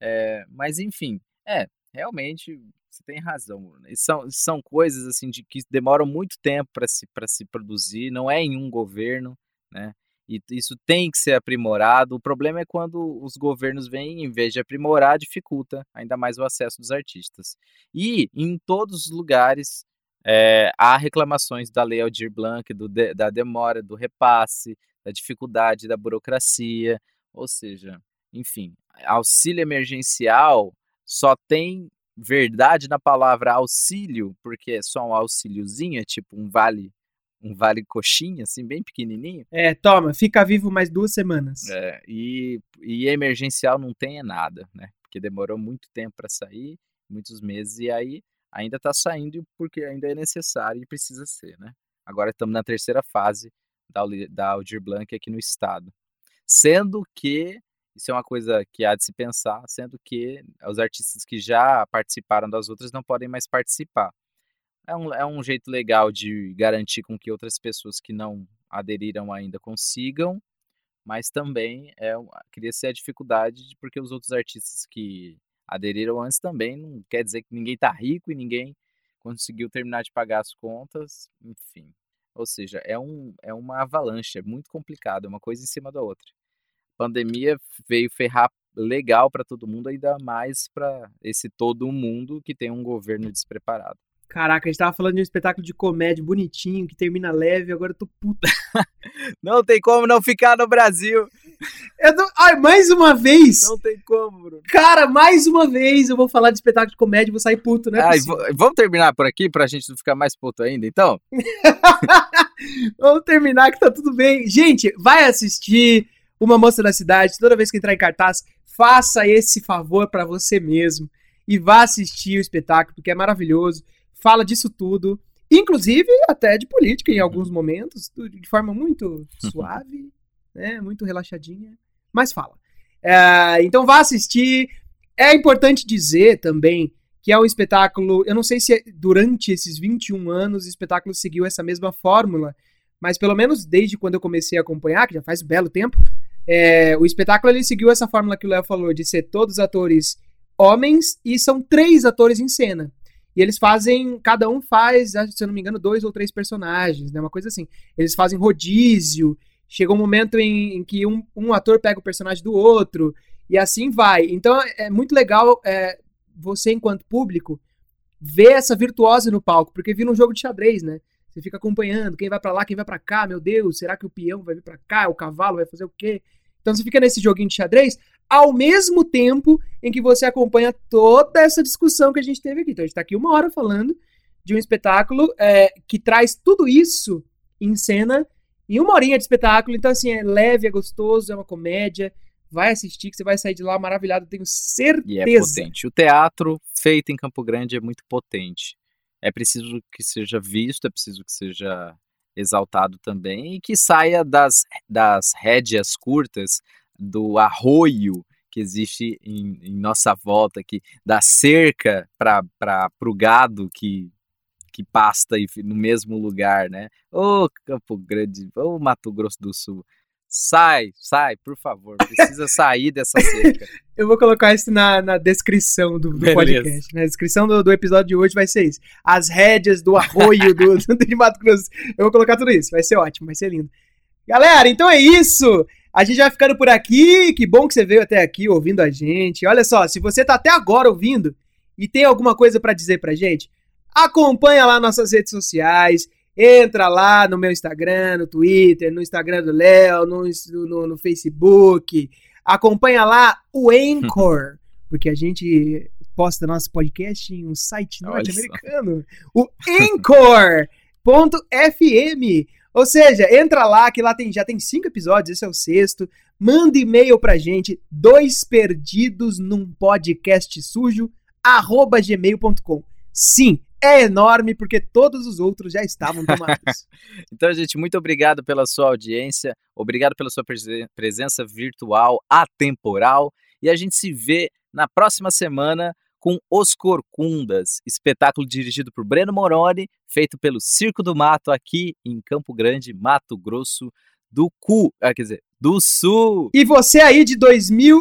É, mas, enfim, é, realmente você tem razão. São, são coisas assim de que demoram muito tempo para se, se produzir, não é em um governo, né? E isso tem que ser aprimorado. O problema é quando os governos vêm, em vez de aprimorar, dificulta ainda mais o acesso dos artistas. E em todos os lugares é, há reclamações da Lei Aldir Blanc, do, da demora, do repasse, da dificuldade da burocracia, ou seja, enfim, auxílio emergencial só tem verdade na palavra auxílio, porque é só um auxíliozinho, é tipo um vale, um vale coxinha, assim, bem pequenininho. É, toma, fica vivo mais duas semanas. É, e, e emergencial não tem é nada, né? Porque demorou muito tempo para sair, muitos meses, e aí ainda está saindo porque ainda é necessário e precisa ser, né? Agora estamos na terceira fase da, da Aldir Blanc aqui no estado. Sendo que isso é uma coisa que há de se pensar, sendo que os artistas que já participaram das outras não podem mais participar. É um, é um jeito legal de garantir com que outras pessoas que não aderiram ainda consigam, mas também é, cria-se a dificuldade de, porque os outros artistas que aderiram antes também não quer dizer que ninguém está rico e ninguém conseguiu terminar de pagar as contas, enfim. Ou seja, é, um, é uma avalanche, é muito complicado, é uma coisa em cima da outra pandemia veio ferrar legal para todo mundo, ainda mais para esse todo mundo que tem um governo despreparado. Caraca, a gente tava falando de um espetáculo de comédia bonitinho, que termina leve, agora eu tô puto. não tem como não ficar no Brasil. Tô... Ai, mais uma vez! Não tem como, Bruno. Cara, mais uma vez eu vou falar de espetáculo de comédia e vou sair puto, né? Ai, vamos terminar por aqui pra gente não ficar mais puto ainda, então? vamos terminar que tá tudo bem. Gente, vai assistir uma Moça da Cidade, toda vez que entrar em cartaz, faça esse favor para você mesmo e vá assistir o espetáculo, porque é maravilhoso. Fala disso tudo, inclusive até de política em alguns momentos, de forma muito suave, né, muito relaxadinha, mas fala. É, então vá assistir. É importante dizer também que é um espetáculo. Eu não sei se é, durante esses 21 anos o espetáculo seguiu essa mesma fórmula, mas pelo menos desde quando eu comecei a acompanhar, que já faz um belo tempo, É, o espetáculo ele seguiu essa fórmula que o Léo falou de ser todos atores homens e são três atores em cena. E eles fazem, cada um faz, se eu não me engano, dois ou três personagens, né? Uma coisa assim. Eles fazem rodízio. Chega um momento em, em que um, um, ator pega o personagem do outro. E assim vai. Então é muito legal é, você, enquanto público, ver essa virtuose no palco, porque vira um jogo de xadrez, né? Você fica acompanhando quem vai para lá, quem vai para cá, meu Deus, será que o peão vai vir para cá, o cavalo vai fazer o quê? Então você fica nesse joguinho de xadrez, ao mesmo tempo em que você acompanha toda essa discussão que a gente teve aqui. Então a gente está aqui uma hora falando de um espetáculo é, que traz tudo isso em cena em uma horinha de espetáculo. Então, assim, é leve, é gostoso, é uma comédia. Vai assistir, que você vai sair de lá maravilhado, tenho certeza. E é potente. O teatro feito em Campo Grande é muito potente. É preciso que seja visto, é preciso que seja exaltado também e que saia das, das rédeas curtas do arroio que existe em, em nossa volta, que da cerca para o gado que, que pasta no mesmo lugar, né? Ô oh, Campo Grande, ô oh, Mato Grosso do Sul, sai, sai, por favor, precisa sair dessa cerca. Eu vou colocar isso na, na descrição do, do podcast. Na descrição do, do, episódio de hoje vai ser isso. As rédeas do arroio do, do, de Mato Grosso. Eu vou colocar tudo isso, vai ser ótimo, vai ser lindo. Galera, então é isso. A gente vai ficando por aqui. Que bom que você veio até aqui ouvindo a gente. Olha só, se você tá até agora ouvindo e tem alguma coisa para dizer pra gente, acompanha lá nossas redes sociais. Entra lá no meu Instagram, no Twitter, no Instagram do Léo, no, no, no, Facebook. Acompanha lá o Anchor, porque a gente posta nosso podcast em um site norte-americano. O Anchor.fm. Ou seja, entra lá, que lá tem, já tem cinco episódios, esse é o sexto. Manda e-mail pra gente, dois perdidos num podcast sujo, arroba gmail.com. Sim, é enorme porque todos os outros já estavam tomados. então, gente, muito obrigado pela sua audiência, obrigado pela sua presença virtual, atemporal, e a gente se vê na próxima semana com Os Corcundas, espetáculo dirigido por Breno Moroni, feito pelo Circo do Mato aqui em Campo Grande, Mato Grosso do Cu, ah, quer dizer, do Sul. E você aí de 2000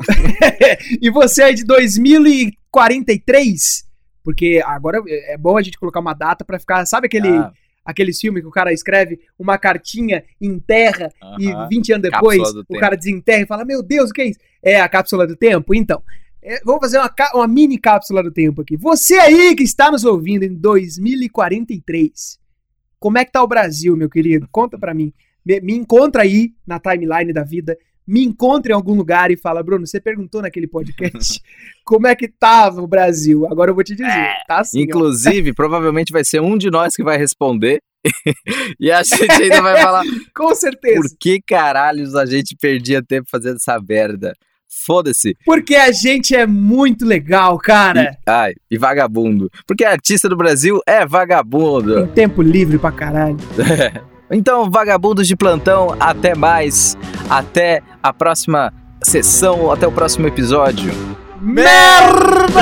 e você aí de 2043, porque agora é bom a gente colocar uma data para ficar, sabe aquele ah. aqueles filmes que o cara escreve uma cartinha, enterra uh -huh. e 20 anos depois o tempo. cara desenterra e fala: "Meu Deus, o que é isso?" É a cápsula do tempo. Então, é, vamos fazer uma, uma mini cápsula do tempo aqui. Você aí que está nos ouvindo em 2043, como é que tá o Brasil, meu querido? Conta para mim. Me, me, encontra aí na timeline da vida, me encontra em algum lugar e fala, Bruno, você perguntou naquele podcast como é que tava o Brasil. Agora eu vou te dizer, é, tá assim. Inclusive, provavelmente vai ser um de nós que vai responder. e a gente ainda vai falar. Com certeza. Por que caralhos a gente perdia tempo fazendo essa merda? Foda-se. Porque a gente é muito legal, cara. E, ai, e vagabundo. Porque artista do Brasil é vagabundo. Tem tempo livre pra caralho. Então, vagabundos de plantão, até mais. Até a próxima sessão, até o próximo episódio. Merda!